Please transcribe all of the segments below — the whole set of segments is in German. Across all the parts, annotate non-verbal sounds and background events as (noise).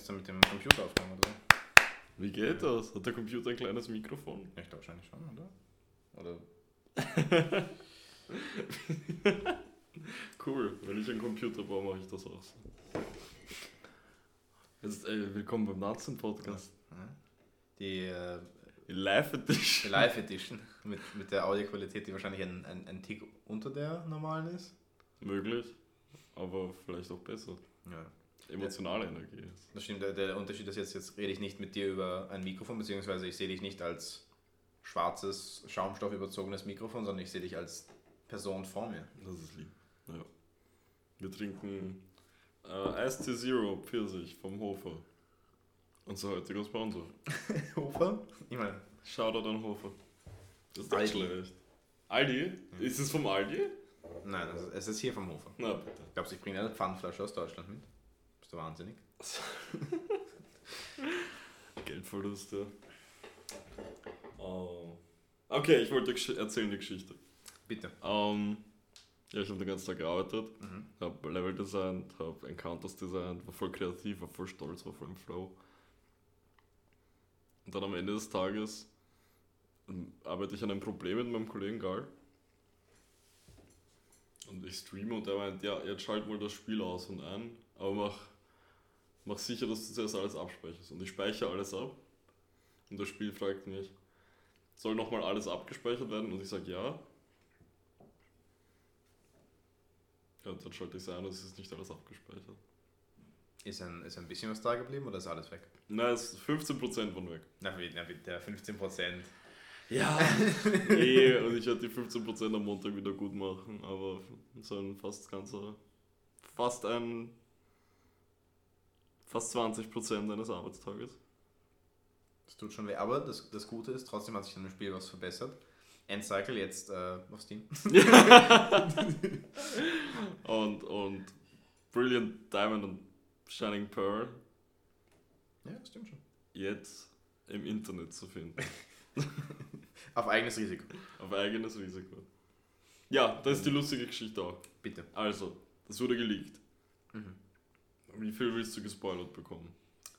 ist er mit dem Computer aufgenommen oder? Wie geht das? Hat der Computer ein kleines Mikrofon? Ich glaube wahrscheinlich schon, oder? Oder (laughs) Cool, wenn ich einen Computer baue, mache ich das auch so. Jetzt, ey, willkommen beim Nazen-Podcast. die, äh, Die Live die Edition. Live Edition mit, mit der Audioqualität, die wahrscheinlich ein, ein, ein Tick unter der normalen ist. Möglich, aber vielleicht auch besser. Ja. Emotionale Energie ist. Das stimmt, der, der Unterschied ist jetzt, jetzt rede ich nicht mit dir über ein Mikrofon, beziehungsweise ich sehe dich nicht als schwarzes, schaumstoffüberzogenes Mikrofon, sondern ich sehe dich als Person vor mir. Das ist lieb. Ja. Wir trinken äh, Ice Zero Pfirsich vom Hofer. Unser heutiger Sponsor. (laughs) Hofer? Ich meine, Shoutout an Hofer. Das ist nicht Aldi. schlecht. Aldi? Ist es vom Aldi? nein, es ist- es ist hier vom Hofer. Na bitte. Glaubst du, ich bringe eine Pfandflasche aus Deutschland mit? Bist du wahnsinnig? (laughs) Geldverluste. Oh. Okay, ich wollte erzählen die Geschichte. Bitte. Ähm, ja, ich habe den ganzen Tag gearbeitet, Mhm. habe Level designt, habe Encounters designt, war voll kreativ, war voll stolz, war voll im Flow. Und dann am Ende des Tages ähm, arbeite ich an einem Problem mit meinem Kollegen Gal. Und ich streame und er meint, ja, jetzt schalt mal das Spiel aus und ein, aber mach, mach sicher, dass du zuerst alles abspeicherst. Und ich speichere alles ab. Und das Spiel fragt mich, soll nochmal alles abgespeichert werden? Und ich sage ja. Ja, und dann schalte ich es ein und es ist nicht alles abgespeichert. Ist ein, ist ein bisschen was da geblieben oder ist alles weg? Nein, es ist 15% von weg. Na, wie, na, der 15%. Ja. (laughs) eh, und ich werde die 15% am Montag wieder gut machen, aber so ein fast ganzer, fast ein, fast 20% eines Arbeitstages. Das tut schon weh. Aber das, das Gute ist, trotzdem hat sich an dem Spiel was verbessert. Endcycle jetzt äh, auf Steam. (laughs) Und, und Brilliant Diamond und Shining Pearl Ja, das stimmt schon. jetzt im Internet zu finden. (laughs) Auf eigenes Risiko. Auf eigenes Risiko. Ja, das ist die lustige Geschichte auch. Bitte. Also, das wurde geleakt. Mhm. Wie viel willst du gespoilert bekommen?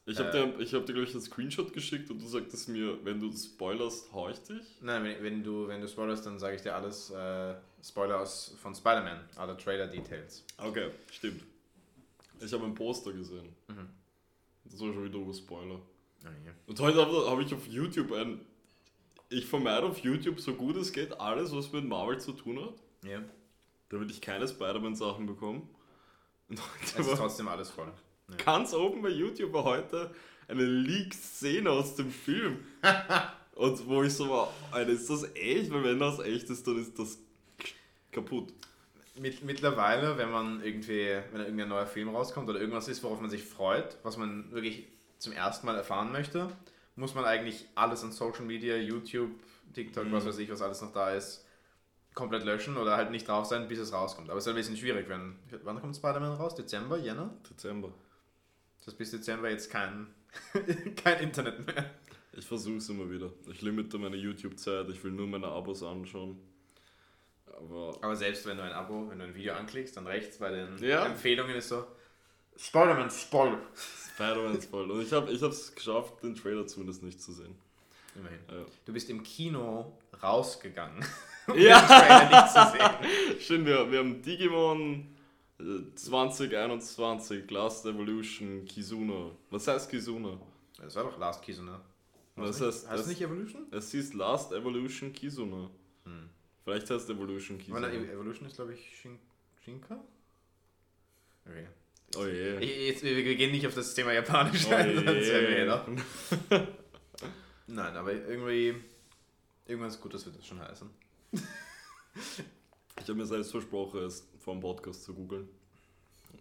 Ich habe Äh. dir, ich hab dir gleich einen Screenshot geschickt und du sagtest mir, wenn du spoilerst, hau ich dich. Nein, wenn, wenn, du, wenn du spoilerst, dann sage ich dir alles äh, Spoiler aus, von Spider-Man, alle Trailer-Details. Okay, stimmt. Ich habe ein Poster gesehen. Mhm. Das war schon wieder über Spoiler. Oh, ja. Und heute habe hab ich auf YouTube ein. Ich vermeide auf YouTube so gut es geht alles, was mit Marvel zu tun hat, ja. damit ich keine Spider-Man-Sachen bekomme. Und Es ist trotzdem alles voll. ganz oben bei YouTube war heute eine Leak-Szene aus dem Film. (laughs) Und wo ich so war, Alter, ist das echt? Weil wenn das echt ist, dann ist das kaputt. Mit, mittlerweile, wenn man irgendwie, wenn irgendein neuer Film rauskommt oder irgendwas ist, worauf man sich freut, was man wirklich zum ersten Mal erfahren möchte, muss man eigentlich alles an Social Media, YouTube, TikTok, Mhm. was weiß ich, was alles noch da ist, komplett löschen oder halt nicht drauf sein, bis es rauskommt. Aber es ist ein bisschen schwierig, wenn. Wann kommt Spider-Man raus? Dezember, Jänner? Dezember. Das ist bis Dezember jetzt kein, (laughs) kein Internet mehr. Ich versuch's immer wieder. Ich limite meine YouTube-Zeit, ich will nur meine Abos anschauen. Aber Aber selbst wenn du ein Abo, wenn du ein Video anklickst, dann rechts bei den Ja. Empfehlungen ist so Spider-Man Spoil. Spider-Man voll. Und ich habe ich hab's geschafft, den Trailer zumindest nicht zu sehen. Immerhin. Ja. Du bist im Kino rausgegangen. Um Ja. nicht zu sehen. (laughs) Schön, wir, wir haben Digimon äh, 2021 Last Evolution Kizuna. Was heißt Kizuna? Das war doch Last Kizuna. Das nicht? heißt- heißt das- nicht Evolution? Es hieß Last Evolution Kizuna. Hm. Vielleicht heißt Evolution Ich meine, Kizuna. Evolution ist, glaube ich, Shin Shinka? Okay. Oh je. Jetzt, wir, wir gehen nicht auf das Thema Japanisch Oh ein, sonst je. werden wir. (laughs) Nein, aber irgendwie. Irgendwas Gutes wird das schon heißen. Ich habe mir selbst versprochen, es vor dem Podcast zu googeln.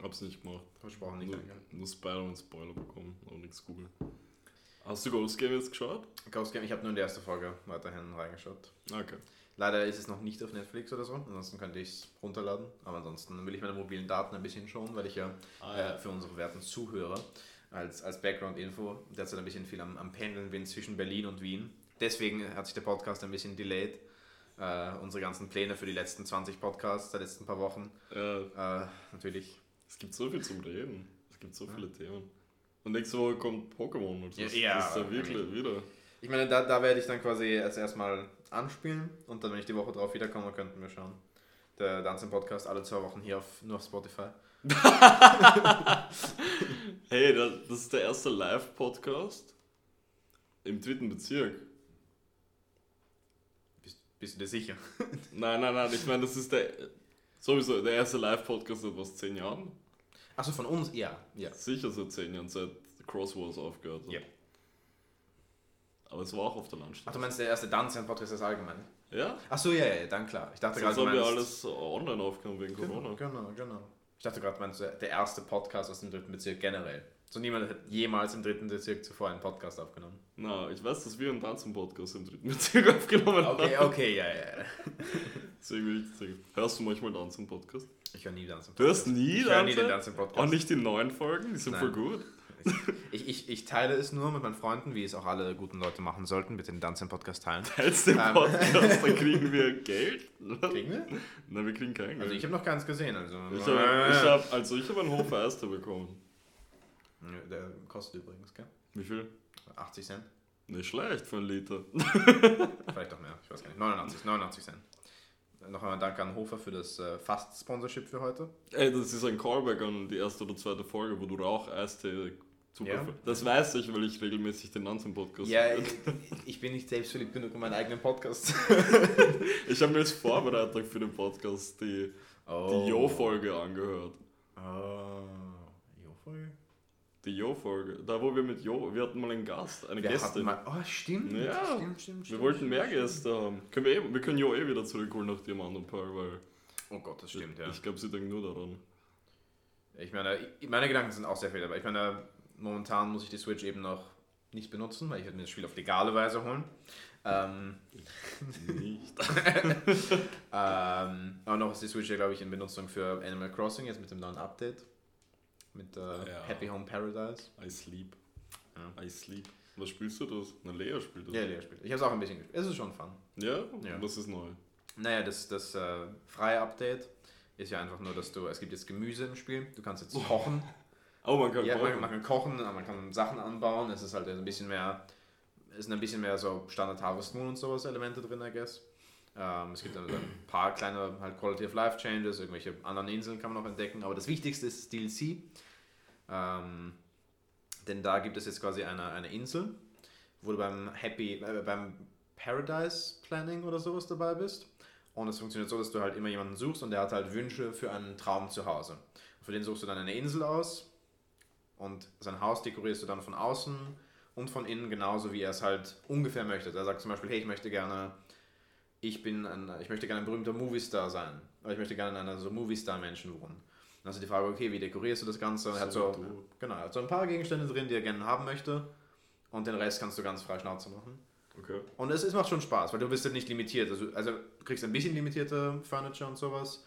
Hab's nicht gemacht. Versprochen nicht. Nur, danke. nur Spider-Man-Spoiler bekommen, aber nichts googeln. Hast du Ghost Game jetzt geschaut? Ghost Game, ich habe nur in die erste Folge weiterhin reingeschaut. Okay. Leider ist es noch nicht auf Netflix oder so, ansonsten könnte ich es runterladen. Aber ansonsten will ich meine mobilen Daten ein bisschen schonen, weil ich ja Ah, äh, für unsere werten Zuhörer als, als Background-Info derzeit ein bisschen viel am, am Pendeln bin zwischen Berlin und Wien. Deswegen hat sich der Podcast ein bisschen delayed. Äh, unsere ganzen Pläne für die letzten 20 Podcasts der letzten paar Wochen. Ja, Äh, natürlich. es gibt so viel zum Reden. Es gibt so viele Themen. Und nächste Woche kommt Pokémon. Also das, Ja, das ist ja wirklich wieder. Ich meine, da, da werde ich dann quasi als erstmal anspielen und dann, wenn ich die Woche drauf wiederkomme, könnten wir schauen. Der Dance Podcast alle zwei Wochen hier auf, nur auf Spotify. (laughs) Hey, das, das ist der erste Live-Podcast im dritten Bezirk. Bist, du dir sicher? (laughs) Nein, nein, nein, ich meine, das ist der sowieso der erste Live-Podcast seit was, zehn Jahren? Achso, von uns? Ja. ja. Sicher seit zehn Jahren, seit Crosswars aufgehört hat. Ja. Aber es war auch auf der Ach, Landstraße. du meinst der erste Dance Podcast ist allgemein? Ja? Achso, ja, ja, dann klar. Ich dachte Sonst gerade, haben wir alles online aufgenommen wegen Genau, Corona. genau, genau. Ich dachte gerade, du meinst der erste Podcast aus dem dritten Bezirk generell. So niemand hat jemals im dritten Bezirk zuvor einen Podcast aufgenommen. Na, ich weiß, dass wir einen Tanzen-Podcast im dritten Bezirk (laughs) aufgenommen Okay, haben. okay, ja, ja. Deswegen will ich sagen, hörst du manchmal Tanzen-Podcast? Ich höre nie Dance Du hörst nie Ich den Dance Podcast. Auch nicht die neuen Folgen, die sind Nein. voll gut. Ich, ich, ich teile es nur mit meinen Freunden, wie es auch alle guten Leute machen sollten. Bitte den Dance Podcast teilen. Teilst den Ähm. Podcast, (laughs) dann kriegen wir Geld. Kriegen wir? Nein, wir kriegen kein Geld. Also ich habe noch keins gesehen. Also, Ich habe hab, also ich hab einen Hofer Erster bekommen. Ja, Der kostet übrigens, gell? Wie viel? 80 Cent. Nicht schlecht für einen Liter. (laughs) Vielleicht auch mehr, ich weiß gar nicht. 89, 89 Cent. Noch einmal Danke an Hofer für das äh, Fast-Sponsorship für heute. Ey, das ist ein Callback an die erste oder zweite Folge, wo du Rauch-Eistee. Ja. Das weiß ich, weil ich regelmäßig den Nansen-Podcast Ja, ich, ich bin nicht selbstverliebt genug, um meinen eigenen Podcast (laughs) Ich habe mir als Vorbereitung für den Podcast die, Oh. die Jo-Folge angehört. Oh. Jo-Folge? Die Jo-Folge. Da, wo wir mit Jo, wir hatten mal einen Gast, eine Wir Gästin. mal. Oh, stimmt. Ja. Stimmt, stimmt, wir stimmt, wollten stimmt, mehr. Gäste haben. Können wir, eh, wir können Jo eh wieder zurückholen nach dem anderen Paar, weil Oh Gott, das stimmt, ja. ich glaube, sie denken nur daran. Ich meine, ich- meine Gedanken sind auch sehr viel, aber ich meine, momentan muss ich die Switch eben noch nicht benutzen, weil ich werde mir das Spiel auf legale Weise holen. Ähm, Nicht. (laughs) ähm, aber noch ist die Switch ja, glaube ich, in Benutzung für Animal Crossing, jetzt mit dem neuen Update. Mit äh, Ja. Happy Home Paradise. I sleep. Ja. I sleep. Was spielst du das? Na, Lea spielt das. Ja, Lea spielt. Ich habe es auch ein bisschen gespielt. Es ist schon fun. Ja? Ja. Was ist neu? Naja, das, das äh, freie Update ist ja einfach nur, dass du, es gibt jetzt Gemüse im Spiel, du kannst jetzt kochen. (laughs) Oh, man kann Ja, man, kochen. man kann kochen, man kann Sachen anbauen. Es ist halt ein bisschen mehr, es sind ein bisschen mehr so Standard Harvest Moon und sowas Elemente drin, I guess. Ähm, es gibt dann ein paar kleine halt Quality of Life Changes, irgendwelche anderen Inseln kann man noch entdecken. Aber das Wichtigste ist DLC. Ähm, denn da gibt es jetzt quasi eine, eine Insel, wo du beim Happy, äh, beim Paradise Planning oder sowas dabei bist. Und es funktioniert so, dass du halt immer jemanden suchst und der hat halt Wünsche für einen Traum zu Hause. Für den suchst du dann eine Insel aus und sein Haus dekorierst du dann von außen und von innen genauso, wie er es halt ungefähr möchte. Er sagt zum Beispiel, hey, ich möchte gerne, ich bin ein, ich möchte gerne ein berühmter Moviestar sein. Oder ich möchte gerne in einer so Moviestar-Menschen wohnen. Dann hast du die Frage, okay, wie dekorierst du das Ganze? Und er hat So so, du. genau, er hat so ein paar Gegenstände drin, die er gerne haben möchte. Und den Rest kannst du ganz frei Schnauze machen. Okay. Und es, es macht schon Spaß, weil du bist halt nicht limitiert. Also, also du kriegst ein bisschen limitierte Furniture und sowas.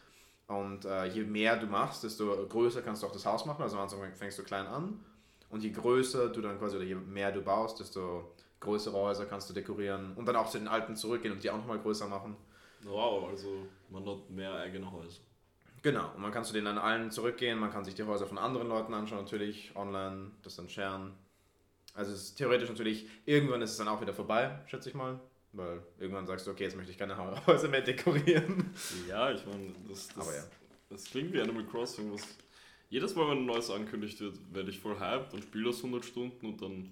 Und äh, je mehr du machst, desto größer kannst du auch das Haus machen. Also am Anfang fängst du klein an. Und je größer du dann quasi, oder je mehr du baust, desto größere Häuser kannst du dekorieren. Und dann auch zu den alten zurückgehen und die auch nochmal größer machen. Wow, also man hat mehr eigene Häuser. Genau, und man kann zu denen dann allen zurückgehen, man kann sich die Häuser von anderen Leuten anschauen, natürlich online, das dann sharen. Also es ist theoretisch natürlich, irgendwann ist es dann auch wieder vorbei, schätze ich mal. Weil irgendwann sagst du, okay, jetzt möchte ich keine (laughs) Häuser mehr dekorieren. Ja, ich meine, das, das, ja. das klingt wie Animal Crossing. Was, jedes Mal, wenn ein neues angekündigt wird, werde ich voll hyped und spiele das 100 Stunden und dann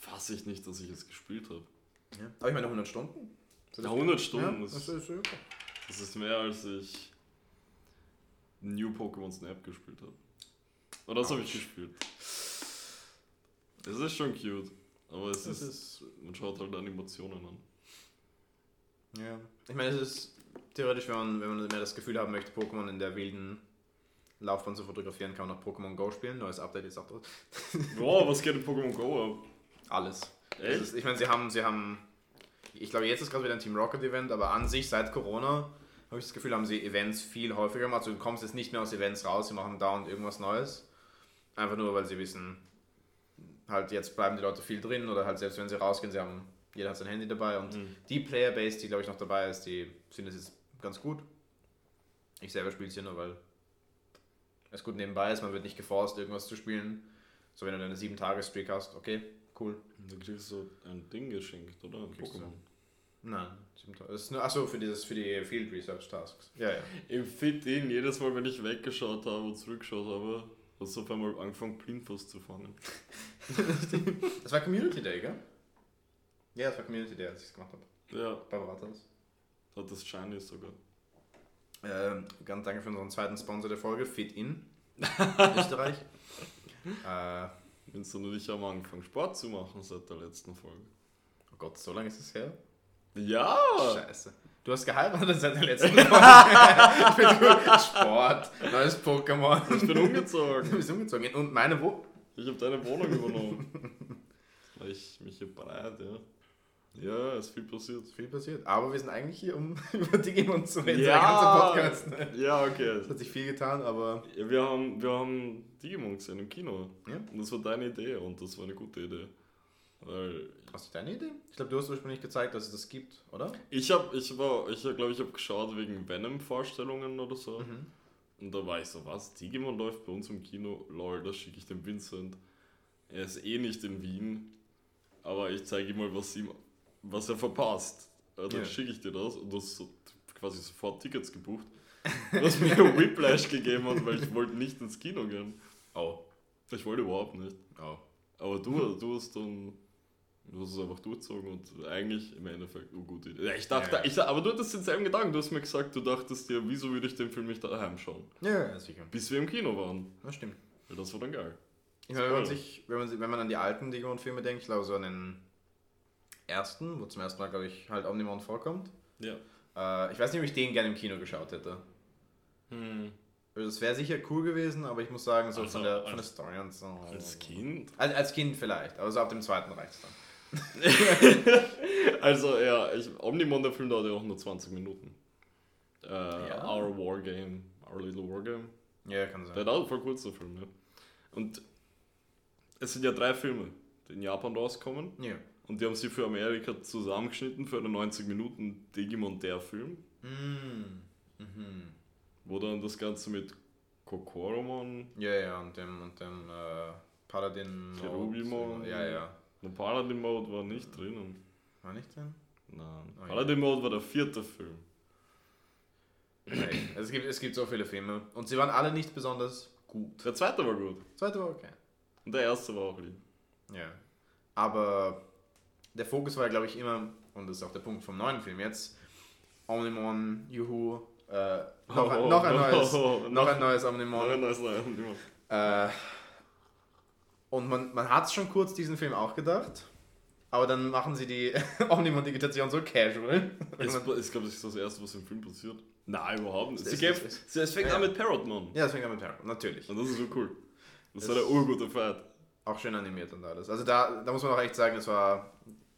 fasse ich nicht, dass ich es gespielt habe. Ja. Aber ich meine 100 Stunden? Ja, 100 Stunden, Ja, das, das ist okay. das ist mehr, als ich New Pokémon Snap gespielt habe. Aber das habe ich gespielt. Es ist schon cute, aber es Das ist, ist, man schaut halt Animationen an. ja. Ich meine, es ist theoretisch, wenn man, wenn man mehr das Gefühl haben möchte, Pokémon in der wilden Laufbahn zu fotografieren, kann man auch Pokémon Go spielen. Neues Update ist auch drin. Wow, was geht in Pokémon Go ab? Alles. Ist, ich meine, sie haben, sie haben, ich glaube, jetzt ist gerade wieder ein Team Rocket Event, aber an sich seit Corona habe ich das Gefühl, haben sie Events viel häufiger gemacht. Also du kommst jetzt nicht mehr aus Events raus, sie machen dauernd irgendwas Neues. Einfach nur, weil sie wissen, halt jetzt bleiben die Leute viel drin oder halt selbst wenn sie rausgehen, sie haben, jeder hat sein Handy dabei und Mhm. die Playerbase, die glaube ich noch dabei ist, die finden es jetzt ganz gut. Ich selber spiele es hier nur, weil es gut nebenbei ist, man wird nicht geforst, irgendwas zu spielen, So, wenn du eine 7-Tage-Streak hast, okay, cool. Da kriegst du ein Ding geschenkt, oder? Ein du. Pokémon. Nein, 7 Tage. Das ist nur, achso, für, dieses, für die Field Research Tasks. Ja, ja. Im Fit-In, jedes Mal, wenn ich weggeschaut habe und zurückgeschaut habe, hat es auf einmal angefangen, Blindfuß zu fangen. (laughs) Das war Community Day, gell? Ja, das war Community Day, als ich es gemacht habe. Ja, Bei Baratas. hat das Shiny sogar. Ähm, ganz danke für unseren zweiten Sponsor der Folge, Fit In (laughs) Österreich. (laughs) äh, Vincent und ich haben angefangen, Sport zu machen seit der letzten Folge. oh Gott, so lange ist es her? Ja! Scheiße. Du hast geheiratet seit der letzten (laughs) Folge. Sport, neues Pokémon. Ich bin Du umgezogen. bist umgezogen. Und meine wo? Ich habe deine Wohnung übernommen. (laughs) Weil ich mich hier breit, ja. Ja, ist viel passiert. Viel passiert. Aber wir sind eigentlich hier, um (laughs) über Digimon zu reden. Ja. Der ganze Podcast. Ja, okay. Es hat sich viel getan, aber Ja, wir, haben, wir haben Digimon gesehen im Kino. Ja. Und das war deine Idee und das war eine gute Idee. Weil hast du deine Idee? Ich glaube, du hast ursprünglich gezeigt, dass es das gibt, oder? ich habe, ich war, ich glaube, ich habe geschaut wegen Venom-Vorstellungen oder so. Mhm. Und da war ich so, was? Digimon läuft bei uns im Kino? Lol, das schicke ich dem Vincent. Er ist eh nicht in Wien, aber ich zeige ihm mal, was, ihm, was er verpasst. Dann Ja. schicke ich dir das und du hast so, quasi sofort Tickets gebucht. (laughs) Was mir Whiplash gegeben hat, weil ich wollte nicht ins Kino gehen. Oh. Ich wollte überhaupt nicht. Oh. Aber du, du hast dann. Du hast es einfach durchgezogen und eigentlich im Endeffekt eine gute Idee. Ja, ich dachte, Ja, ja. Ich, aber du hattest denselben Gedanken. Du hast mir gesagt, du dachtest dir, wieso würde ich den Film nicht daheim schauen? Ja, ja, sicher. Bis wir im Kino waren. Das stimmt. Ja, das war dann geil. Ich meine, wenn man, sich, wenn, man, wenn man an die alten Digimon-Filme denkt, ich glaube so an den ersten, wo zum ersten Mal, glaube ich, halt Omnimon vorkommt. Ja. Äh, ich weiß nicht, ob ich den gerne im Kino geschaut hätte. Hm. Also Das wäre sicher cool gewesen, aber ich muss sagen, so Also von, der, von der als- Story und so. Als Kind? Als, als Kind vielleicht, aber so ab dem zweiten reicht es (laughs) dann. Also, ja, ich, Omnimon, der Film dauert ja auch nur 20 Minuten. Äh, Ja. Our Wargame, Our Little Wargame. Ja, kann Der sein. dauert voll kurz, der Film, ja. Und es sind ja drei Filme, die in Japan rauskommen. Ja. Und die haben sie für Amerika zusammengeschnitten für einen 90 Minuten Digimon der Film, Mm. Mhm. wo dann das Ganze mit Kokoromon, Ja, ja, und dem, und dem äh, Paladin. Cherubimon. Ja, ja. und Paladin Mode war nicht drinnen. War nicht drin? Nein. Oh ja. Paladin Mode war der vierte Film. Nein. es, gibt, es gibt so viele Filme und sie waren alle nicht besonders gut. Der zweite war gut. Zweite war okay. Und der erste war auch lieb. Ja. Aber der Fokus war, glaube ich, immer, und das ist auch der Punkt vom neuen Film jetzt, Omnimon, Juhu, äh, noch, ein, Oh, noch ein neues, oh, noch ein neues Omnimon. nein, nein, nein. Äh, und man, man hat schon kurz diesen Film auch gedacht, aber dann machen sie die (laughs) Omnimon-Digitation so casual. Es, ich glaube, das ist das erste, was im Film passiert. Nein, überhaupt nicht. Es- Sie es- es- es fängt ja, an mit Parrotmon. ja, das fängt an mit Parrot, natürlich. Und das ist so cool. Das ist Es- eine urgute Fight. Auch schön animiert und alles. Also da, da muss man auch echt sagen, es war,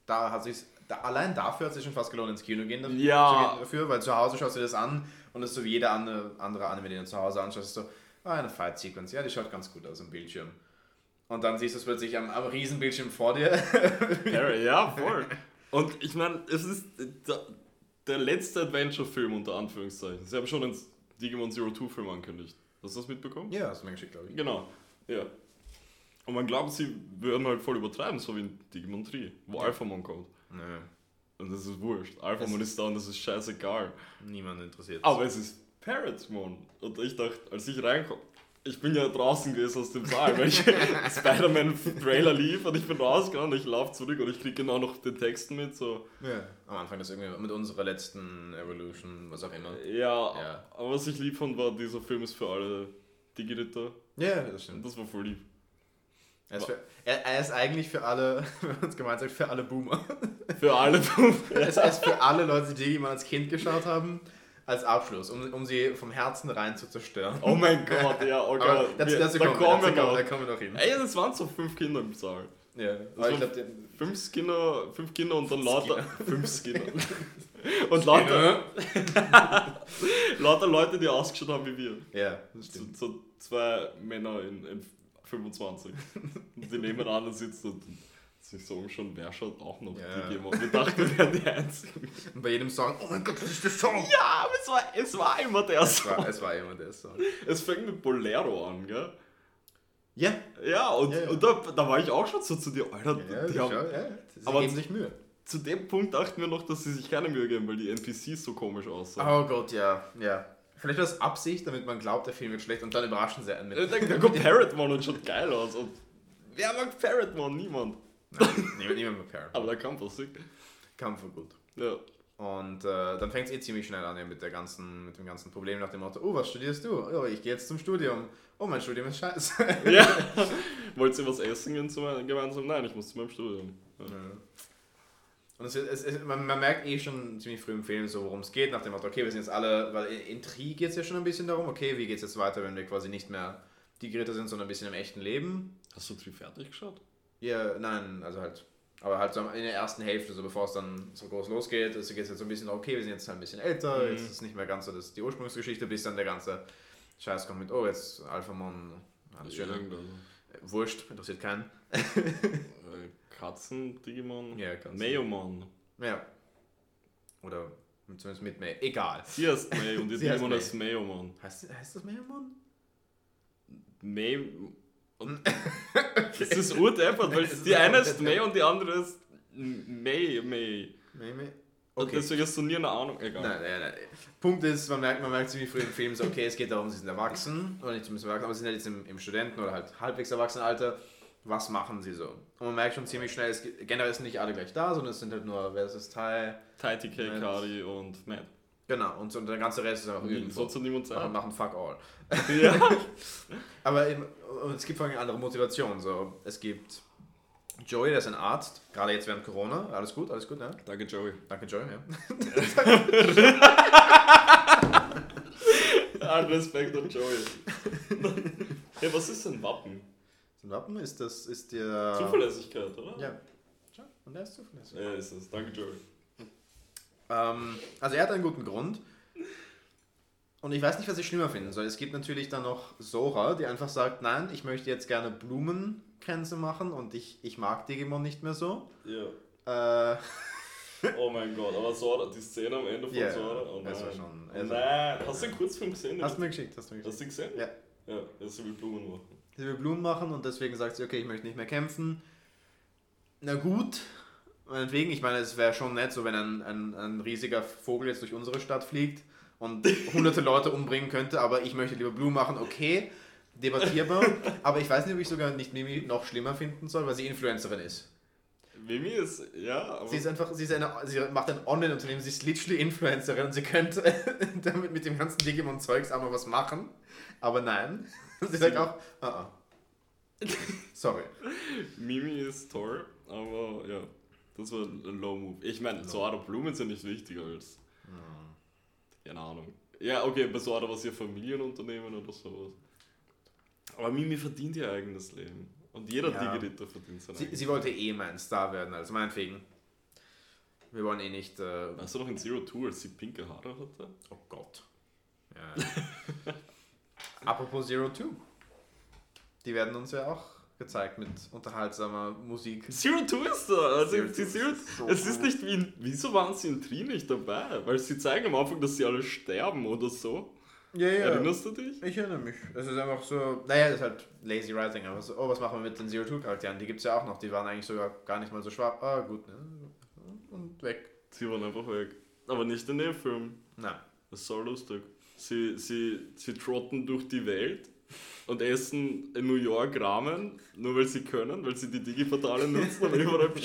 da hat sich da, allein dafür hat es sich schon fast gelohnt, ins Kino gehen dafür, Ja. dafür, weil zu Hause schaust du dir das an und es ist so wie jeder andere, andere Anime, den du zu Hause anschaust, ist so, ah, eine Fight-Sequence, ja, die schaut ganz gut aus am Bildschirm. Und dann siehst du es plötzlich am, am Riesenbildschirm vor dir. (laughs) Ja, voll. (laughs) Und ich meine, es ist der, der letzte Adventure-Film unter Anführungszeichen. Sie haben schon einen Digimon Zero Two Film angekündigt. Hast du das mitbekommen? ja, hast du mir geschickt, glaube ich. Genau, ja. Und man glaubt, sie würden halt voll übertreiben, so wie in Digimon 3, wo Ja. Alphamon kommt. Nö, Und das ist wurscht. Alphamon ist da und das ist scheißegal. niemand interessiert. Aber es ist Parrotmon. Und ich dachte, als ich reinkomme, ich bin ja draußen gewesen aus dem Saal, weil ich (laughs) Spider-Man-Trailer lief und ich bin rausgegangen und ich laufe zurück und ich kriege genau noch den Texten mit, so, Ja, am Anfang das irgendwie mit unserer letzten Evolution, was auch immer. ja, Ja. aber was ich lieb fand, war, dieser Film ist für alle Digi-Ritter. Ja, das Und stimmt. das war voll lieb. Er ist, für, er, er ist eigentlich für alle, (laughs) wenn man es gemeint sagt, für alle Boomer. Für alle. (laughs) Es ist für alle Leute, die Digimon als Kind geschaut haben, als Abschluss, um, um sie vom Herzen rein zu zerstören. oh mein Gott, ja, okay. Aber dazu, dazu da kommen, kommen wir, dazu da noch. kommen wir noch hin. Ey, das waren so fünf Kinder im Saal. Ja, aber war- ich glaube, Fünf Kinder, fünf Kinder und dann lauter. (laughs) Fünf Kinder. Genau. Und lauter, lauter Leute, die ausgeschaut haben wie wir. Ja, das So, stimmt. so zwei Männer in, in 25. Und die nebeneinander sitzen und sich so umschauen, wer schaut auch noch Ja. Digimon. Wir dachten, wir wären die Einzigen. Und bei jedem Song, oh mein Gott, das ist der Song! Ja, aber es war, es war immer der Es war, Song. es war immer der Song. Es fängt mit Bolero an, gell? Ja. Ja, und, Ja, ja. und da, da war ich auch schon so zu dir, Alter, die haben, ja, ja. Sie Aber- geben sich Mühe. zu dem Punkt dachten wir noch, dass sie sich keine Mühe geben, weil die NPCs so komisch aussahen. Oh Gott, ja, ja. Vielleicht war das Absicht, damit man glaubt, der Film wird schlecht und dann überraschen sie einen mit. Da, da (laughs) kommt Parrotmon und schaut geil aus. Und wer mag Parrotmon? Niemand. Nein, niemand, niemand mit Parent. (laughs) Aber der Kampf war sick. Kampf war gut. Ja. Und äh, dann fängt es eh ziemlich schnell an ja, mit, der ganzen, mit dem ganzen Problem nach dem Motto, oh, was studierst du? Oh, ich gehe jetzt zum Studium. Oh, mein Studium ist scheiße. ja. (laughs) Wollt ihr was essen gehen gemeinsam? Nein, ich muss zu meinem Studium. Ja. Und es, es, es, man, man merkt eh schon ziemlich früh im Film so, worum es geht, nach dem Motto, okay, wir sind jetzt alle, weil in, in Tri geht es ja schon ein bisschen darum, okay, wie geht es jetzt weiter, wenn wir quasi nicht mehr die Geräte sind, sondern ein bisschen im echten Leben. Hast du Tri fertig geschaut? Ja, nein, also halt, aber halt so in der ersten Hälfte, so bevor es dann so groß losgeht, also geht es jetzt so ein bisschen, okay, wir sind jetzt halt ein bisschen älter, Mhm. jetzt ist es nicht mehr ganz so das, die Ursprungsgeschichte, bis dann der ganze Scheiß kommt mit, oh, jetzt Alphamon, alles schön, wurscht, interessiert keinen. Äh, Katzen, Digimon, Ja, Katzen. Mayomon. Ja. Oder zumindest mit May. Egal. Sie heißt May und (laughs) heißt Digimon heißt Mayomon. Heißt, heißt das Mayamon? May. Und (laughs) das ist urdeppert, weil die eine ist May und die andere ist May, May. May, May? Und Okay. deswegen hast du nie eine Ahnung. Egal. Nein, nein, nein. Punkt ist, man merkt, man merkt ziemlich früh im Film so, okay, es geht darum, sie sind erwachsen, oder nicht zumindest erwachsen, aber sie sind halt jetzt im, im Studenten- oder halt halbwegs Erwachsenenalter. Was machen sie so? Und man merkt schon ziemlich schnell, es, gibt- generell sind nicht alle gleich da, sondern es sind halt nur, wer ist das, Tai? Tighty K, Matt. Kari und Matt. Genau, und, so, und der ganze Rest ist einfach irgendwo. Sonst niemand Zeit. machen fuck all. Ja. (laughs) Aber eben, und es gibt vor allem eine andere Motivation. So. Es gibt Joey, der ist ein Arzt, gerade jetzt während Corona. Alles gut, alles gut, ja? Danke, Joey. Danke, Joey, ja. (laughs) (laughs) Respekt an Joey. hey, was ist denn Wappen? Sein Wappen ist das, ist der... Zuverlässigkeit, oder? Ja. Und er ist zuverlässig. Ja, ist es. Danke, Joey. Ähm, also er hat einen guten Grund. Und ich weiß nicht, was ich schlimmer finden soll. Es gibt natürlich dann noch Sora, die einfach sagt, nein, ich möchte jetzt gerne Blumenkränze machen und ich, ich mag Digimon nicht mehr so. Ja. Äh, Oh mein Gott, aber Sora, die Szene am Ende von Ja, Sora. Oh nein. das war schon- also- nein. Hast du den Kurzfilm gesehen? hast du mir geschickt, hast du mir Hast geschickt. du ihn gesehen? Ja. Ja, jetzt will Blumen machen. Sie will Blumen machen und deswegen sagt sie, okay, ich möchte nicht mehr kämpfen. Na gut, meinetwegen, ich meine, es wäre schon nett, so wenn ein, ein, ein riesiger Vogel jetzt durch unsere Stadt fliegt und (laughs) hunderte Leute umbringen könnte, aber ich möchte lieber Blumen machen, okay, debattierbar. (laughs) aber ich weiß nicht, ob ich sogar nicht Mimi noch schlimmer finden soll, weil sie Influencerin ist. Mimi ist, ja, aber Sie ist einfach, sie, ist eine, sie macht ein Online-Unternehmen, sie ist literally Influencerin und sie könnte (laughs) damit mit dem ganzen Digimon-Zeugs auch mal was machen, aber nein. Sie sagt auch, ah, ah. (laughs) Sorry. Mimi ist toll, aber ja, das war ein Low Move. Ich meine, Sora Blumen sind nicht wichtiger als, keine Ahnung. Ja, okay, bei Sora war es ihr Familienunternehmen oder sowas. Aber Mimi verdient ihr eigenes Leben. Und jeder Ja. Digiritter verdient sein Sie, eigenes sie wollte eh mal ein Star werden, also meinetwegen. Wir wollen eh nicht. Äh, Weißt du noch in Zero Two, als sie pinke Haare hatte? oh Gott. Ja. (laughs) Apropos Zero Two. Die werden uns ja auch gezeigt mit unterhaltsamer Musik. Zero Two ist da! Also Zero die Two Zero, ist so es ist nicht wie in, Wieso waren sie in Tri nicht dabei? Weil sie zeigen am Anfang, dass sie alle sterben oder so. Ja, ja. Erinnerst du dich? Ich erinnere mich. Es ist einfach so, naja, das ist halt lazy writing. Aber so, oh, was machen wir mit den Zero Two Charakteren? Die gibt es ja auch noch. Die waren eigentlich sogar gar nicht mal so schwach. Ah, gut, ne? Und weg. Sie waren einfach weg. Aber nicht in dem Film. Nein. Das ist so lustig. Sie, sie, sie trotten durch die Welt und essen in New York Ramen, nur weil sie können, weil sie die Digiportale nutzen und überall. (laughs)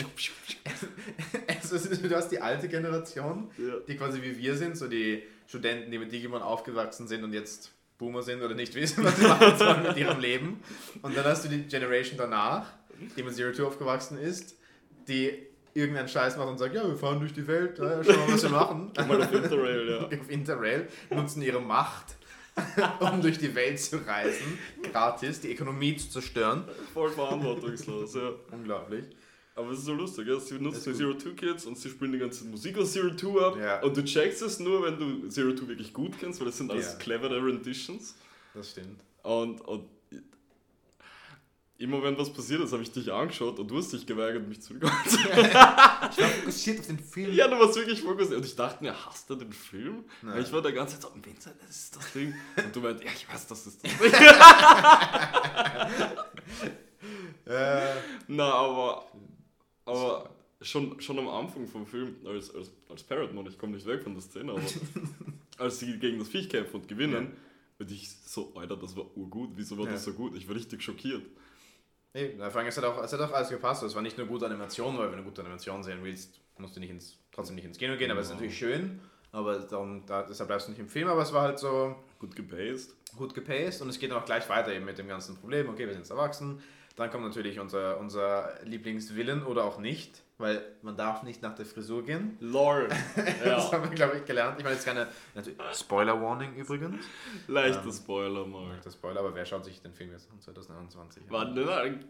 Also, du hast die alte Generation, ja. die quasi wie wir sind, so die Studenten, die mit Digimon aufgewachsen sind und jetzt Boomer sind oder nicht wissen, was sie machen (laughs) sollen mit ihrem Leben. Und dann hast du die Generation danach, die mit Zero Two aufgewachsen ist, die irgendeinen Scheiß macht und sagt, ja, wir fahren durch die Welt, ja, schauen wir mal, was wir machen. (laughs) Mal auf Interrail, ja. (laughs) Auf Interrail, nutzen ihre Macht, (laughs) um durch die Welt zu reisen, gratis, die Ökonomie zu zerstören. Voll verantwortungslos, ja. Unglaublich. Aber es ist so lustig, ja? sie nutzen die. Zero Two Kids und sie spielen die ganze Musik aus Zero Two ab. Ja. Und du checkst es nur, wenn du Zero Two wirklich gut kennst, weil das sind alles Ja. clevere Renditions. Das stimmt. Und, und immer wenn was passiert ist, habe ich dich angeschaut und du hast dich geweigert, mich zurückzuhalten. (laughs) Ich war fokussiert auf den Film. ja, du warst wirklich fokussiert. Und ich dachte mir, hast du den Film? Nein. Ich war der ganze Zeit so, Vincent, das ist das Ding. Und du meinst, ja, ich weiß, das (laughs) ist das (laughs) Ding. Äh, Na, aber, aber schon, schon am Anfang vom Film, als, als, als Parrotman, ich komme nicht weg von der Szene, aber als sie gegen das Viech kämpfen und gewinnen, bin ich so, Alter, das war urgut. Wieso war Ja. das so gut? Ich war richtig schockiert. Eben, vor allem, es hat, auch, es hat auch alles gepasst. Es war nicht nur gute Animation, weil wenn du eine gute Animation sehen willst, musst du nicht ins, trotzdem nicht ins Kino gehen, aber es ist Genau. natürlich schön. Aber darum, da, deshalb bleibst du nicht im Film, aber es war halt so Gut gepaced. gut gepaced und es geht dann auch gleich weiter eben mit dem ganzen Problem. Okay, wir sind jetzt erwachsen. Dann kommt natürlich unser, unser Lieblingswillen oder auch nicht, weil man darf nicht nach der Frisur gehen. Lol. (laughs) Das Ja, haben wir, glaube ich, gelernt. Ich meine, jetzt keine Spoiler-Warning übrigens. leichter Ähm, Spoiler mal. Der Spoiler, aber wer schaut sich den Film jetzt an 2021 an? Warte, nein.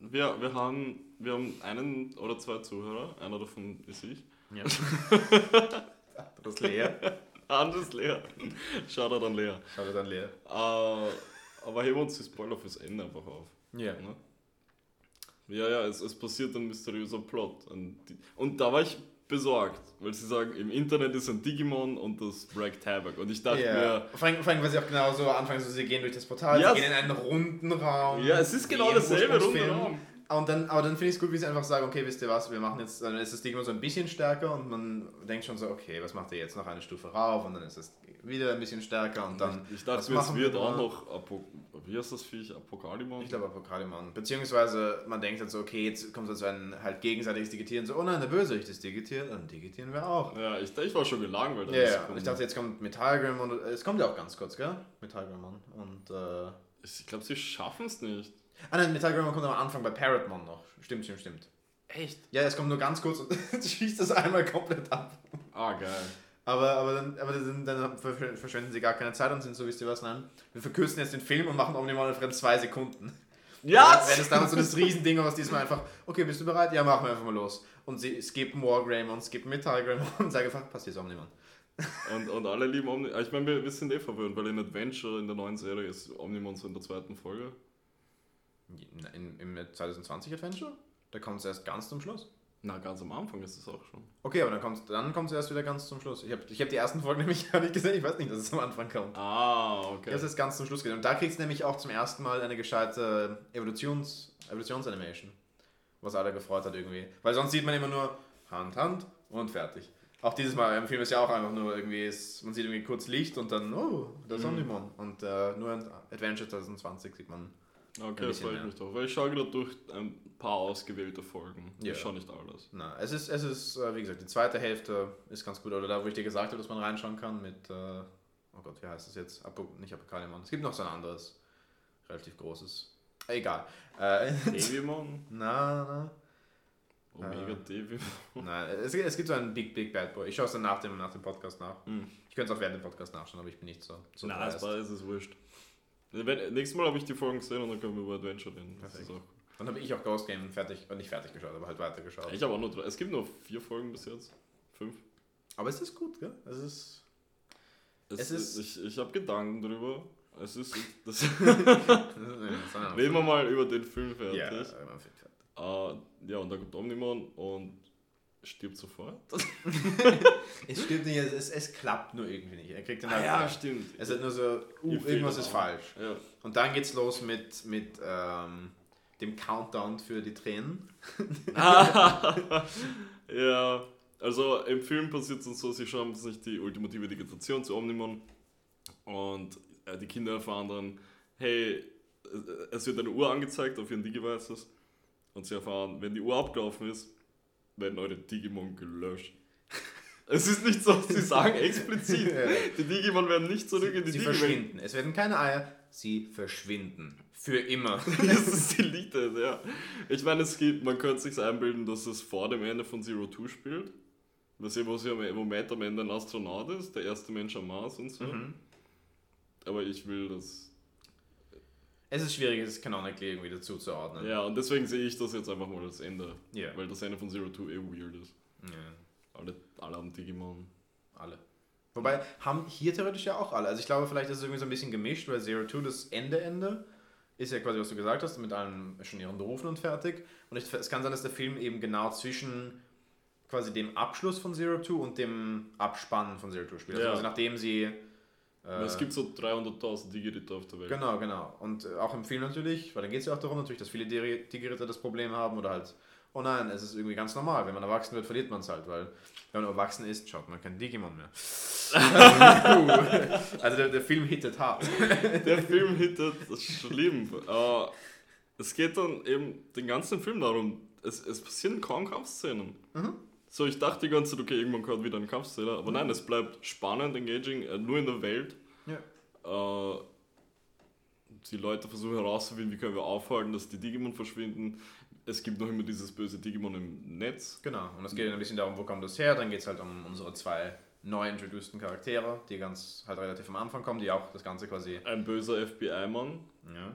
Wir, wir, haben, wir haben einen oder zwei Zuhörer, einer davon ist ich. Ja. (laughs) das ist leer. Anders Lea. Shoutout an Lea. Schaut er dann leer. Äh, aber heben wir uns die Spoiler fürs Ende einfach auf. Ja. Ne? Ja, ja, es, es passiert ein mysteriöser Plot. Und, die, und da war ich besorgt, weil sie sagen, im Internet ist ein Digimon und das breakt Havoc. Und ich dachte Ja. Vor allem, vor allem, weil sie auch genau so anfangen, so, sie gehen durch das Portal, Ja, sie gehen in einen runden Raum. mir, ja, es ist genau dasselbe, Ursprungsfilm. Raum. Und dann, aber dann finde ich es gut, wie sie einfach sagen, okay, wisst ihr was, wir machen jetzt, dann ist das Digimon so ein bisschen stärker und man denkt schon so, okay, was macht ihr jetzt noch eine Stufe rauf und dann ist es wieder ein bisschen stärker und dann, ich dachte, was mir, es wird wir auch noch, Apo wie heißt das Viech, Apokalimon? ich glaube Apokalimon, beziehungsweise man denkt halt so, okay, jetzt kommt so ein halt gegenseitiges Digitieren, so, oh nein, der Bösewicht ist digitiert, dann digitieren wir auch. Ja, ich, ich war schon gelangweilt. Ja, ja, ich dachte, jetzt kommt Metallgrim und es kommt ja auch ganz kurz, gell? Metallgrimmon und, äh, ich glaube, sie schaffen es nicht. Ah nein, Metallgrimmon kommt am Anfang bei Parrotmon noch. Stimmt, stimmt, stimmt. Echt? Ja, es kommt nur ganz kurz und (laughs) schießt das einmal komplett ab. Ah, geil. Aber, aber, dann, aber dann, dann versch- verschwenden sie gar keine Zeit und sind so, wisst ihr was, nein, wir verkürzen jetzt den Film und machen Omnimon für zwei Sekunden. Ja! Wenn es damals so das Riesending war, was diesmal einfach, okay, bist du bereit? Ja, machen wir einfach mal los. Und sie skippen Wargreymon, skippen Metallgreymon und (laughs) sagen einfach, passt jetzt Omnimon. Und, und alle lieben Omnimon. Ich meine, wir, wir sind eh verwöhnt, weil in Adventure in der neuen Serie ist Omnimon so in der zweiten Folge. In, Im 2020 Adventure? Da kommt es erst ganz zum Schluss. Na, ganz am Anfang ist es auch schon. Okay, aber dann kommt dann kommt's erst wieder ganz zum Schluss. Ich habe ich hab die ersten Folgen (laughs) nämlich gar nicht gesehen. Ich weiß nicht, dass es am Anfang kommt. Ah, okay. es jetzt ganz zum Schluss gesehen. Und da kriegst du nämlich auch zum ersten Mal eine gescheite Evolutions, Evolutionsanimation. Was alle gefreut hat irgendwie. Weil sonst sieht man immer nur Hand, Hand und fertig. Auch dieses Mal im Film ist ja auch einfach nur irgendwie, ist, man sieht irgendwie kurz Licht und dann, oh, das ist Mhm. Omnimon. Und äh, nur in Adventure 2020 sieht man. Okay, Ein da bisschen freue ich mich drauf. Weil ich schaue gerade durch ein paar ausgewählte Folgen. Ja. Ich schaue nicht alles. Na, es ist, es ist, äh, wie gesagt, die zweite Hälfte ist ganz gut. Oder da, wo ich dir gesagt habe, dass man reinschauen kann mit, äh, oh Gott, wie heißt das jetzt? Apo, nicht Apokalimon. Es gibt noch so ein anderes, relativ großes. Egal. Äh, (laughs) Devimon? na, Omega Äh. Devimon? na. na es, gibt- es gibt so einen Big, Big Bad Boy. Ich schaue es dann nach dem, nach dem Podcast nach. Hm. Ich könnte es auch während dem Podcast nachschauen, aber ich bin nicht so. so Na, dreist. es war, es ist wurscht. Wenn, nächstes Mal habe ich die Folgen gesehen und dann können wir über Adventure reden. Perfekt. Dann habe ich auch Ghost Game fertig, äh, nicht fertig geschaut, aber halt weitergeschaut. Ich habe auch nur drei. Es gibt nur vier Folgen bis jetzt. Fünf. Aber es ist gut, gell? Es ist. Es, Es ist- ich ich habe Gedanken drüber. Es ist. (laughs) Das, (laughs) Reden wir mal über den Film fertig. Ja, äh, man findet fertig. Äh, ja, und dann kommt Omnimon und stirbt sofort. (laughs) Es stimmt nicht, es, es, es klappt nur irgendwie nicht. Er kriegt dann Ah, halt. ja, stimmt. Es ist nur so, uh, irgendwas ist falsch. Ja. Und dann geht's los mit, mit ähm, dem Countdown für die Tränen. (laughs) ja, also im Film passiert es uns so, sie schauen sich die ultimative Digitation zu Omnimon und äh, die Kinder erfahren dann, hey, äh, es wird eine Uhr angezeigt auf ihren Digivices und sie erfahren, wenn die Uhr abgelaufen ist, werden eure Digimon gelöscht. (laughs) Es ist nicht so, sie sagen (laughs) explizit, Ja. die Digimon werden nicht zurück in die Sie Digiwelt. verschwinden. Es werden keine Eier, sie verschwinden. Für immer. (laughs) das ist die Lied, ja. Ich meine, es gibt, man könnte sich einbilden, dass es vor dem Ende von Zero Two spielt. Was ihr, wo, sie, am- wo Matt am Ende ein Astronaut ist, der erste Mensch am Mars und so. Mhm. Aber ich will das. Es ist schwierig, es canonically irgendwie dazu zu ordnen. Ja, und deswegen sehe ich das jetzt einfach mal als Ende. Ja. Weil das Ende von Zero Two eh weird ist. Ja. Alle, alle haben Digimon. Alle. Wobei, haben hier theoretisch ja auch alle. Also ich glaube, vielleicht ist es irgendwie so ein bisschen gemischt, weil Zero Two das Ende Ende ist ja quasi, was du gesagt hast, mit allen schon ihren Berufen und fertig. Und ich, es kann sein, dass der Film eben genau zwischen quasi dem Abschluss von Zero Two und dem Abspannen von Zero Two spielt. Also Ja. quasi nachdem sie. Äh, es gibt so 300.000 Digiritter auf der Welt. Genau, genau. Und äh, auch im Film natürlich, weil dann geht es ja auch darum, natürlich, dass viele Digi- Digiritter das Problem haben oder halt, oh nein, es ist irgendwie ganz normal. Wenn man erwachsen wird, verliert man es halt, weil wenn man erwachsen ist, schaut man kein Digimon mehr. (laughs) also der, der Film hittet hart. Der Film hittet, schlimm. Aber es geht dann eben den ganzen Film darum, es, es passieren kaum Kampfszenen. So, ich dachte die ganze Zeit, okay, irgendwann kommt wieder eine Kampfszene, aber nein, es bleibt spannend, engaging, äh, nur in der Welt. Ja. Äh, die Leute versuchen herauszufinden, wie können wir aufhalten, dass die Digimon verschwinden. Es gibt noch immer dieses böse Digimon im Netz. Genau, und es geht ein bisschen darum, wo kommt das her. Dann geht es halt um unsere zwei neu introduceden Charaktere, die ganz halt relativ am Anfang kommen, die auch das Ganze quasi. Ein böser FBI-Mann. Ja.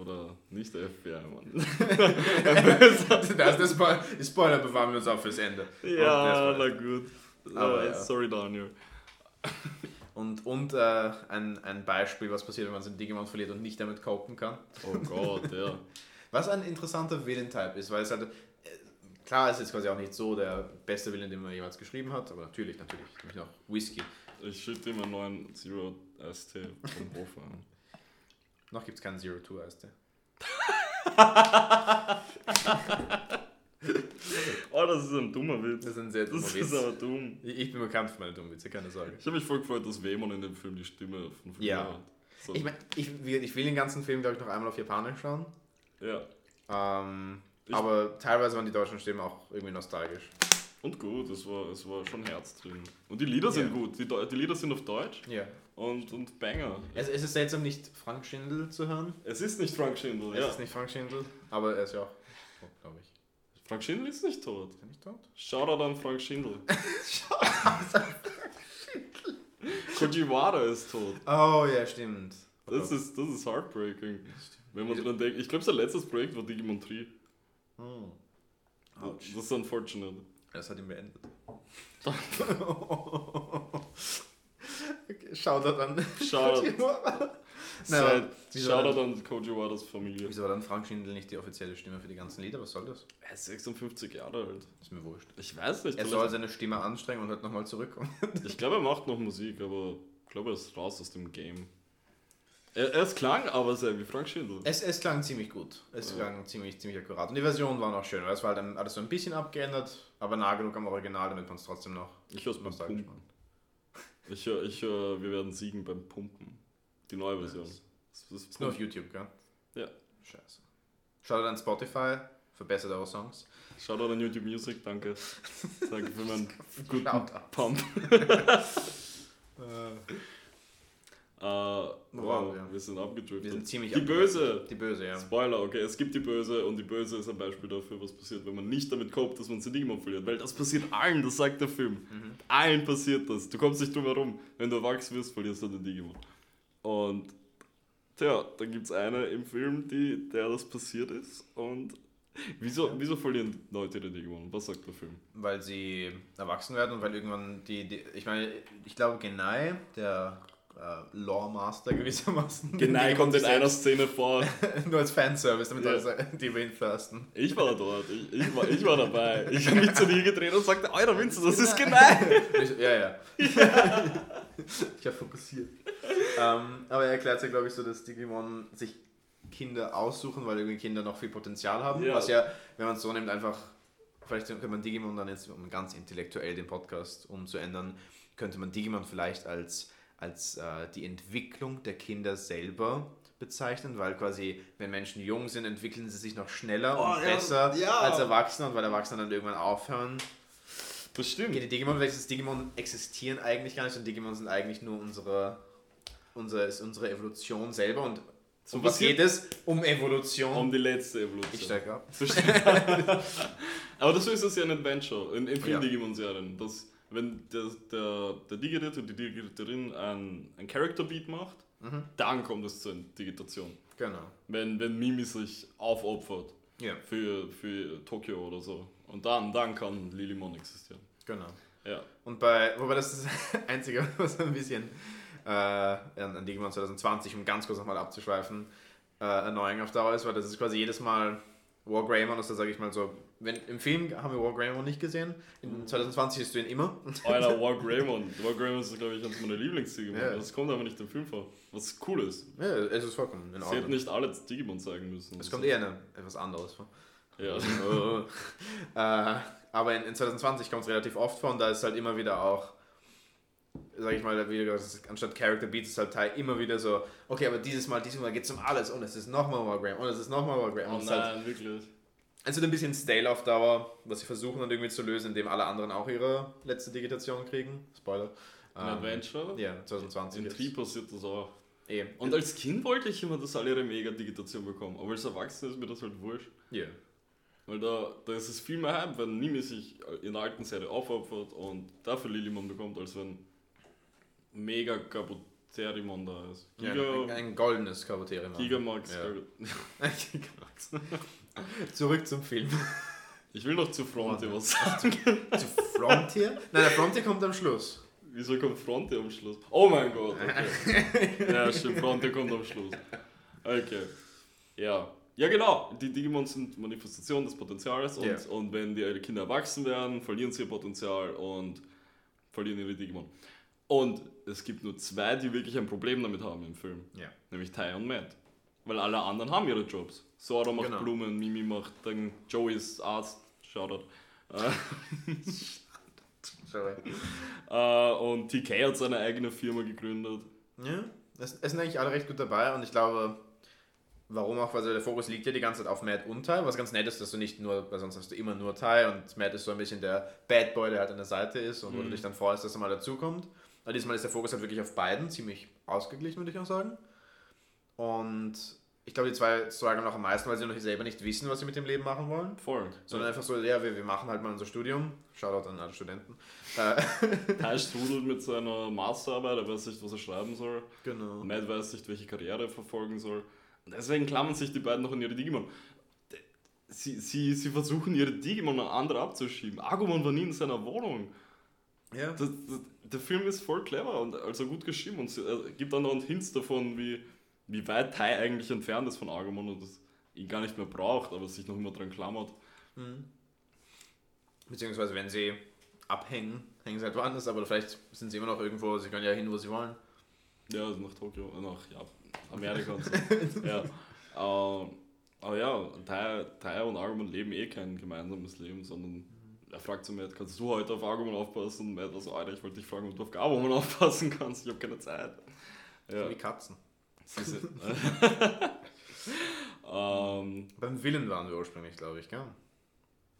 Oder nicht der FBI-Mann. (laughs) das, das Spoiler, die Spoiler bewahren wir uns auch fürs Ende. ja, na gut. Aber ja. Sorry, Daniel. Und, und äh, ein, ein Beispiel, was passiert, wenn man seinen Digimon verliert und nicht damit copen kann. Oh Gott, ja. (laughs) Was ein interessanter Villain-Type ist, weil es halt. äh, Klar, es ist jetzt quasi auch nicht so der beste Villain, den man jemals geschrieben hat, aber natürlich, natürlich, nämlich noch Whisky. Ich schütte ihm einen neuen Zero ST vom Hof an. Noch gibt es keinen Zero Two Eistee. (laughs) Oh, das ist ein dummer Witz. Das ist ein sehr dummer Das Witz. ist aber dumm. Ich ich bin bekannt für meine dummen Witze, keine Sorge. Ich habe mich voll gefreut, dass Wemon in dem Film die Stimme von früher Ja. hat. So. Ich, mein, ich, will- ich will den ganzen Film, glaube ich, noch einmal auf Japanisch schauen. ja. Ähm, aber teilweise waren die deutschen Stimmen auch irgendwie nostalgisch. Und gut, es war, es war schon Herz drin. Und die Lieder sind Ja. gut. Die, die Lieder sind auf Deutsch Ja. Und, und Banger. Es, es ist seltsam, nicht Frank Schindel zu hören. Es ist nicht Frank Schindel, Es ja. ist nicht Frank Schindel, aber er ist ja auch, tot, glaube ich. Frank Schindel ist nicht tot. Ist er nicht tot? Shoutout an Frank Schindel. (laughs) Kojiwara ist tot. Oh ja, stimmt. Oh Das ist, das ist heartbreaking. Wenn man dran denkt, ich glaube, sein letztes Projekt war Digimon 3. Hm. Das Ouch. ist unfortunate. Das hat ihn beendet. (laughs) (laughs) Shoutout an. Shoutout. Nein, Shoutout dann- an Kojiwaras Familie. Wieso war dann Frank Schindel nicht die offizielle Stimme für die ganzen Lieder? Was soll das? Er ist 56 Jahre alt. Ist mir wurscht. Ich weiß nicht. Er soll seine Stimme anstrengen und halt nochmal zurückkommen. (laughs) Ich glaube, er macht noch Musik, aber ich glaube, er ist raus aus dem Game. Er, er ist klang aber sehr wie Frank Schindel. Es, es klang ziemlich gut. Es Ja. klang ziemlich, ziemlich akkurat. Und die Version war noch schön, weil es war halt dann alles so ein bisschen abgeändert, aber nah genug am Original, damit man es trotzdem noch Ich höre es nostalgisch Pumpen. Ich höre, ich wir werden siegen beim Pumpen. Die neue Version. Das Das ist Ist nur auf YouTube, gell? Ja. Scheiße. Schaut an Spotify, verbessert eure Songs. Shoutout an YouTube Music, danke. (laughs) Danke für meinen guten. Pump. Äh, Äh, wow, waren wir? sind abgedriftet. wir sind ziemlich die. Böse! Die Böse, ja. Spoiler, okay, es gibt die Böse und die Böse ist ein Beispiel dafür, was passiert, wenn man nicht damit copt, dass man sein Digimon verliert. Weil das passiert allen, das sagt der Film. Mhm. Allen passiert das. Du kommst nicht drum herum. Wenn du erwachsen wirst, verlierst du den Digimon. Und tja, dann gibt es eine im Film, die, der das passiert ist. Und (laughs) wieso, Ja. wieso verlieren Leute den Digimon? Was sagt der Film? Weil sie erwachsen werden und weil irgendwann die, die ich meine, ich glaube Genai, der äh, Lore Master (laughs) gewissermaßen. Genau, kommt in einer Szene vor. (laughs) Nur als Fanservice, damit Ja. alle die über ihn thirsten. Ich war dort, ich, ich, war, ich war dabei. Ich habe mich zu dir gedreht und sagte, Alter Vincent, das ist genau. (laughs) Ich so, ja, ja. ich habe fokussiert. ähm, aber er erklärt ja, glaube ich, so, dass Digimon sich Kinder aussuchen, weil irgendwie Kinder noch viel Potenzial haben. Ja. Was ja, wenn man es so nimmt, einfach, vielleicht könnte man Digimon dann jetzt, um ganz intellektuell den Podcast umzuändern, könnte man Digimon vielleicht als, als äh, die Entwicklung der Kinder selber bezeichnen, weil quasi, wenn Menschen jung sind, entwickeln sie sich noch schneller Oh, und ja, besser ja. als Erwachsene und weil Erwachsene dann irgendwann aufhören, Das stimmt. Die Digimon, welches Digimon existieren eigentlich gar nicht und Digimon sind eigentlich nur unsere, unsere, ist unsere Evolution selber und So um was geht es? Um Evolution. Um die letzte Evolution. ich steige ab. Das. (laughs) Aber das ist es ja ein Adventure in, in vielen Ja. Digimon-Serien. Wenn der, der, der Digiritter und die Digitatorin ein, ein Character-Beat macht, Mhm. dann kommt es zur Digitation. Genau. Wenn, wenn Mimi sich aufopfert Ja, für, für Tokio oder so. Und dann, dann kann Lilimon existieren. genau. Ja. Und bei, wobei das ist (laughs) das Einzige, was ein bisschen äh, an, an Digimon 2020, um ganz kurz nochmal abzuschweifen, äh, annoying auf Dauer ist, weil das ist quasi jedes Mal War Greymon, also sage ich mal so, wenn, im Film haben wir War Greymon nicht gesehen, in 2020 siehst du ihn immer. Alter, (laughs) War Greymon. War Greymon ist, glaube ich, eines meiner Lieblingsdigimon. Ja. Das kommt aber nicht im Film vor. Was cool ist. Ja, es ist vollkommen in Sie hätten Ordnung. nicht alle Digimon zeigen müssen. Es kommt eher eine, etwas anderes vor. Ja. (laughs) äh, aber in, in 2020 kommt es relativ oft vor und da ist halt immer wieder auch, sag ich mal, wie gesagt, es ist- anstatt Character Beats ist halt Teil immer wieder so, okay, aber dieses Mal, dieses Mal geht es um alles und es ist nochmal Wargram und es ist nochmal Wargram. Oh ist halt, nein, wirklich. Es wird ein bisschen stale auf Dauer, was sie versuchen dann irgendwie zu lösen, indem alle anderen auch ihre letzte Digitation kriegen. Spoiler. Ähm, Adventure. Ja, 2020. In. Tri passiert das auch. Eh. Und als Kind wollte ich immer, dass alle ihre Mega-Digitation bekommen. Aber als Erwachsener ist mir das halt wurscht. Ja. Weil da, da ist es viel mehr Hype, wenn Nimi sich in der alten Serie aufopfert und dafür Lilimon bekommt, als wenn Mega Kabuterimon da ist. Ja, Giga, ein, ein goldenes Kabuterium. Gigamax. Ja. (laughs) (laughs) (laughs) Zurück zum Film. (laughs) Ich will noch zu Frontier was sagen. Zu Frontier? Nein, der Frontier kommt am Schluss. Wieso kommt Frontier am Schluss? Oh mein Gott, okay. (laughs) ja, stimmt, Frontier kommt am Schluss. Okay. Ja. Ja, genau. Die Digimon sind Manifestation des Potenzials und, Ja. und wenn die Kinder erwachsen werden, verlieren sie ihr Potenzial und verlieren ihre Digimon. Und es gibt nur zwei, die wirklich ein Problem damit haben im Film. Ja. Nämlich Tai und Matt. Weil alle anderen haben ihre Jobs. Sora macht Genau. Blumen, Mimi macht dann Joey ist Arzt. Shoutout. Äh, (laughs) Sorry. Äh, und TK hat seine eigene Firma gegründet. Ja, es, es sind eigentlich alle recht gut dabei und ich glaube, warum auch, weil der Fokus liegt ja die ganze Zeit auf Matt und Tai, was ganz nett ist, dass du nicht nur, weil sonst hast du immer nur Tai und Matt ist so ein bisschen der Bad Boy, der halt an der Seite ist und wo du dich dann freust, dass er mal dazukommt. Aber diesmal ist der Fokus halt wirklich auf beiden, ziemlich ausgeglichen, würde ich auch sagen. Und ich glaube, die zwei strugglen noch am meisten, weil sie noch selber nicht wissen, was sie mit dem Leben machen wollen. Voll. Sondern einfach so, ja, wir, wir machen halt mal unser Studium. Shoutout an alle Studenten. Äh, (laughs) Tai strudelt mit seiner Masterarbeit, er weiß nicht, was er schreiben soll. genau. Matt weiß nicht, welche Karriere er verfolgen soll. Und deswegen klammern sich die beiden noch an ihre Digimon. Sie, sie, sie versuchen ihre Digimon an andere abzuschieben. Agumon war nie in seiner Wohnung. Ja. Das, das, der Film ist voll clever und also gut geschrieben und sie- er gibt dann noch Hints davon, wie, wie weit Tai eigentlich entfernt ist von Agumon und das ihn gar nicht mehr braucht, aber sich noch immer dran klammert. Beziehungsweise, wenn sie abhängen, hängen sie halt woanders, aber vielleicht sind sie immer noch irgendwo, sie können ja hin, wo sie wollen. Ja, also nach Tokio, äh, nach ja, Amerika und so. (laughs) ja. Ähm, aber ja, Tai, Tai und Agumon leben eh kein gemeinsames Leben, sondern er fragt zu Matt, kannst du heute auf Agumon aufpassen? Und Matt war so, Alter, ich wollte dich fragen, ob du auf Gabumon aufpassen kannst, ich habe keine Zeit. Ja, Wie Katzen. Sind, (laughs) (laughs) ähm, Beim Willen waren wir ursprünglich, glaube ich, gell?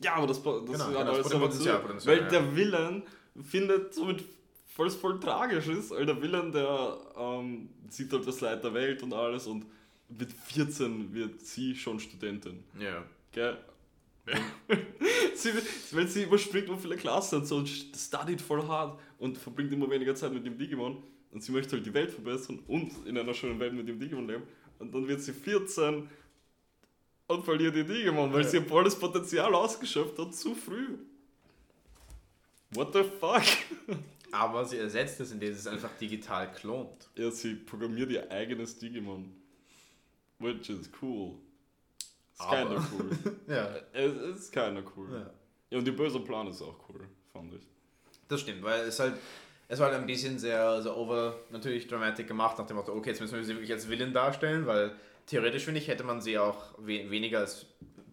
ja, aber das, das Genau, alles das Potenzial, Potenzial, Weil ja. der Villain findet somit voll, voll tragisch ist, weil der Villain, der ähm, sieht halt das Leid der Welt und alles und mit 14 wird sie schon Studentin. Ja. Gell? (laughs) sie, weil sie überspringt nur viele Klassen und so und studied voll hart und verbringt immer weniger Zeit mit dem Digimon und sie möchte halt die Welt verbessern und in einer schönen Welt mit dem Digimon leben und dann wird sie 14 und verliert ihr Digimon, weil Ja. sie ihr volles Potenzial ausgeschöpft hat, zu früh. What the fuck? (laughs) Aber sie ersetzt es, indem sie es einfach digital klont. Ja, sie programmiert ihr eigenes Digimon. Which is cool. Ist Aber- keiner cool. (laughs) Ja. es ist keiner cool. ja. Ja, und der böse Plan ist auch cool, fand ich. Das stimmt, weil es halt, es war halt ein bisschen sehr so over, natürlich dramatic gemacht, nach dem Motto, okay, jetzt müssen wir sie wirklich als Villain darstellen, weil theoretisch, finde ich, hätte man sie auch we weniger als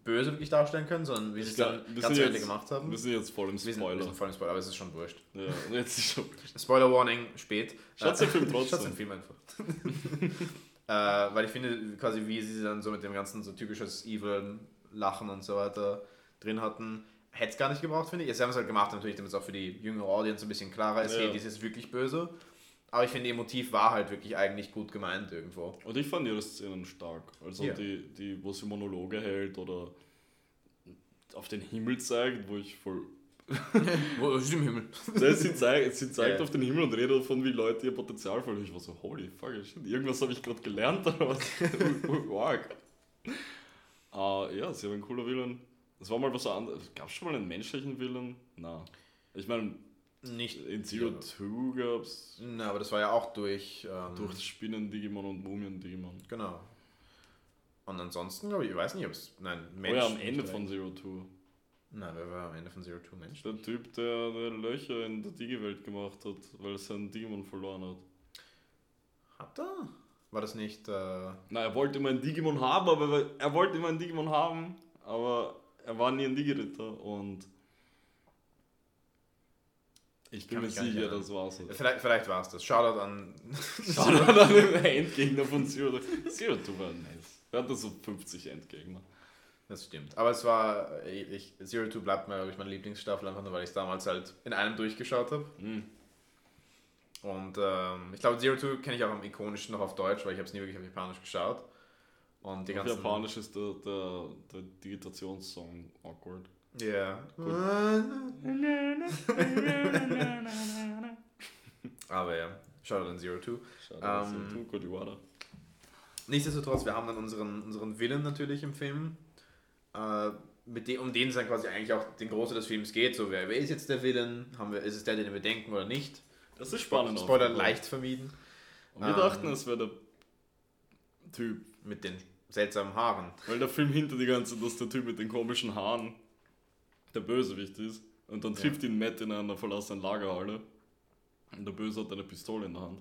böse wirklich darstellen können, sondern wie sie es dann ganz am Ende gemacht haben. Wir sind jetzt voll im Wir sind, wir Spoiler. sind voll im Spoiler, aber es ist schon wurscht. Ja, jetzt ist schon. Spoiler Warning, spät. Schaut den Film (laughs) trotzdem. Schaut den Film einfach. (laughs) äh, weil ich finde, quasi wie sie dann so mit dem ganzen so typisches Evil Lachen und so weiter drin hatten, hätte es gar nicht gebraucht, finde ich. Jetzt haben sie es halt gemacht, natürlich, damit es auch für die jüngere Audience ein bisschen klarer ist, Ja. hey, dies ist wirklich böse. Aber ich finde, ihr Motiv war halt wirklich eigentlich gut gemeint irgendwo. Und ich fand ihre Szenen stark. Also Ja. die, die, wo sie Monologe hält oder auf den Himmel zeigt, wo ich voll. (laughs) Wo ist im Himmel? (laughs) Nein, sie zeigt, sie zeigt Ja. auf den Himmel und redet davon, wie Leute ihr Potenzial verlieren. Ich war so, holy fuck, shit, irgendwas habe ich gerade gelernt oder was? (laughs) Arg. Ah, ja, sie haben einen cooler Villain. Es war mal was anderes. Gab es schon mal einen menschlichen Villain? Na. Ich meine, Nicht in Zero Two gab es Na, aber das war ja auch durch. Ähm, durch Spinnen-Digimon und Mumien-Digimon. Genau. Und ansonsten, glaube ich, ich weiß nicht, ob es. Nein, Mensch. Oder am Ende von Zero Two. Nein, wer war am Ende von Zero Two Mensch? Der Typ, der, der Löcher in der Digi-Welt gemacht hat, weil er seinen Digimon verloren hat. Hat er? War das nicht. Äh Nein, er wollte immer einen Digimon haben, aber er wollte immer einen Digimon haben, aber er war nie ein Digi-Ritter und. Ich bin mir sicher, das war's. Vielleicht, vielleicht war es das. Shoutout an. Shoutout an den Endgegner von Zero. Zero Two war nice. Er hatte so 50 Endgegner. Das stimmt. Aber es war, ich, Zero Two bleibt mir, glaube ich, meine Lieblingsstaffel, einfach nur, weil ich es damals halt in einem durchgeschaut habe. Mhm. Und ähm, ich glaube, Zero Two kenne ich auch am ikonischsten noch auf Deutsch, weil ich habe es nie wirklich auf Japanisch geschaut. Und die auf ganzen Japanisch ist der, der, der Digitationssong awkward. Ja. (laughs) Aber ja, Shoutout an Zero Two. Shoutout an Zero ähm, Two, Kodiwara. Nichtsdestotrotz, wir haben dann unseren, unseren Villain natürlich im Film äh, mit dem, um den es dann quasi eigentlich auch den Großteil des Films geht. So, wer, wer ist jetzt der Villain? Haben wir, ist es der, den wir denken oder nicht? Das ist spannend. Spoiler leicht vermieden. Und wir ähm, dachten, es wäre der Typ. Mit den seltsamen Haaren. Weil der Film hinter die ganze dass der Typ mit den komischen Haaren der Bösewicht ist. Und dann trifft ja. ihn Matt in einer verlassenen Lagerhalle. Und der Böse hat eine Pistole in der Hand.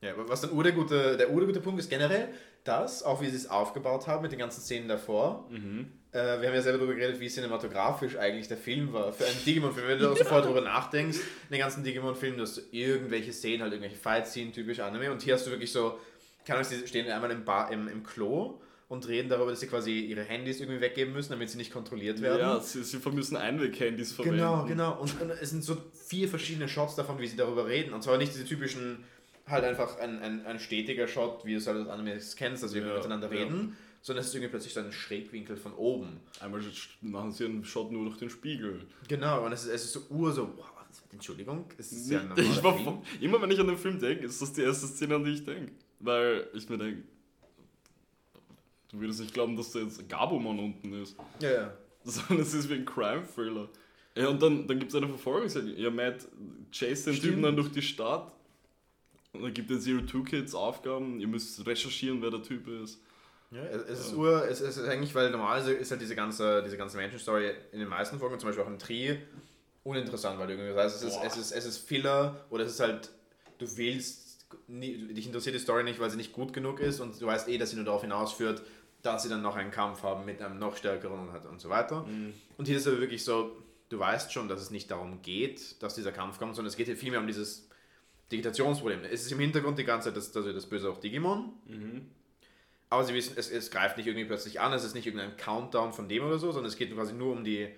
Ja, was dann der gute, der gute Punkt ist generell, das, auch wie sie es aufgebaut haben mit den ganzen Szenen davor. Mhm. Äh, wir haben ja selber darüber geredet, wie cinematografisch eigentlich der Film war. Für einen Digimon-Film, wenn du auch sofort darüber nachdenkst, in den ganzen Digimon-Filmen, dass du irgendwelche Szenen, halt irgendwelche Fight-Szenen, typisch Anime. Und hier hast du wirklich so, kann ich sie stehen einmal im, Bar, im, im Klo und reden darüber, dass sie quasi ihre Handys irgendwie weggeben müssen, damit sie nicht kontrolliert werden. Ja, sie, sie müssen Einweg-Handys verwenden. Genau, genau. Und, und, es sind so vier verschiedene Shots davon, wie sie darüber reden. Und zwar nicht diese typischen halt einfach ein, ein, ein stetiger Shot, wie du es halt aus Animes kennst, dass wir ja, miteinander ja. reden, sondern es ist irgendwie plötzlich so ein Schrägwinkel von oben. Einmal machen sie einen Shot nur durch den Spiegel. Genau, und es ist, es ist so ur so, wow, Entschuldigung, es ist ja (laughs) war, Immer wenn ich an den Film denke, ist das die erste Szene, an die ich denke. Weil ich mir denke, du würdest nicht glauben, dass da jetzt Gabumon unten ist. Ja, ja. (laughs) Sondern es ist wie ein Crime-Thriller. Ja, und dann, dann gibt es eine Verfolgungsjagd. Ja, Matt chase den Typen dann durch die Stadt und dann gibt es Zero Two Kids Aufgaben, ihr müsst recherchieren, wer der Typ ist. Ja, es ist, ur, es ist eigentlich, weil normalerweise ist halt diese ganze, diese ganze Menschen-Story in den meisten Folgen, zum Beispiel auch in Tri, uninteressant, weil du irgendwie sagst, es ist, es, ist, es ist Filler oder es ist halt, du willst, nie, dich interessiert die Story nicht, weil sie nicht gut genug ist und du weißt eh, dass sie nur darauf hinausführt, dass sie dann noch einen Kampf haben mit einem noch stärkeren und, und so weiter. Mhm. Und hier ist es aber wirklich so, du weißt schon, dass es nicht darum geht, dass dieser Kampf kommt, sondern es geht hier vielmehr um dieses Digitationsproblem. Es ist im Hintergrund die ganze Zeit das, das, das Böse auch Digimon. Mhm. Aber sie wissen, es, es greift nicht irgendwie plötzlich an, es ist nicht irgendein Countdown von dem oder so, sondern es geht quasi nur um die,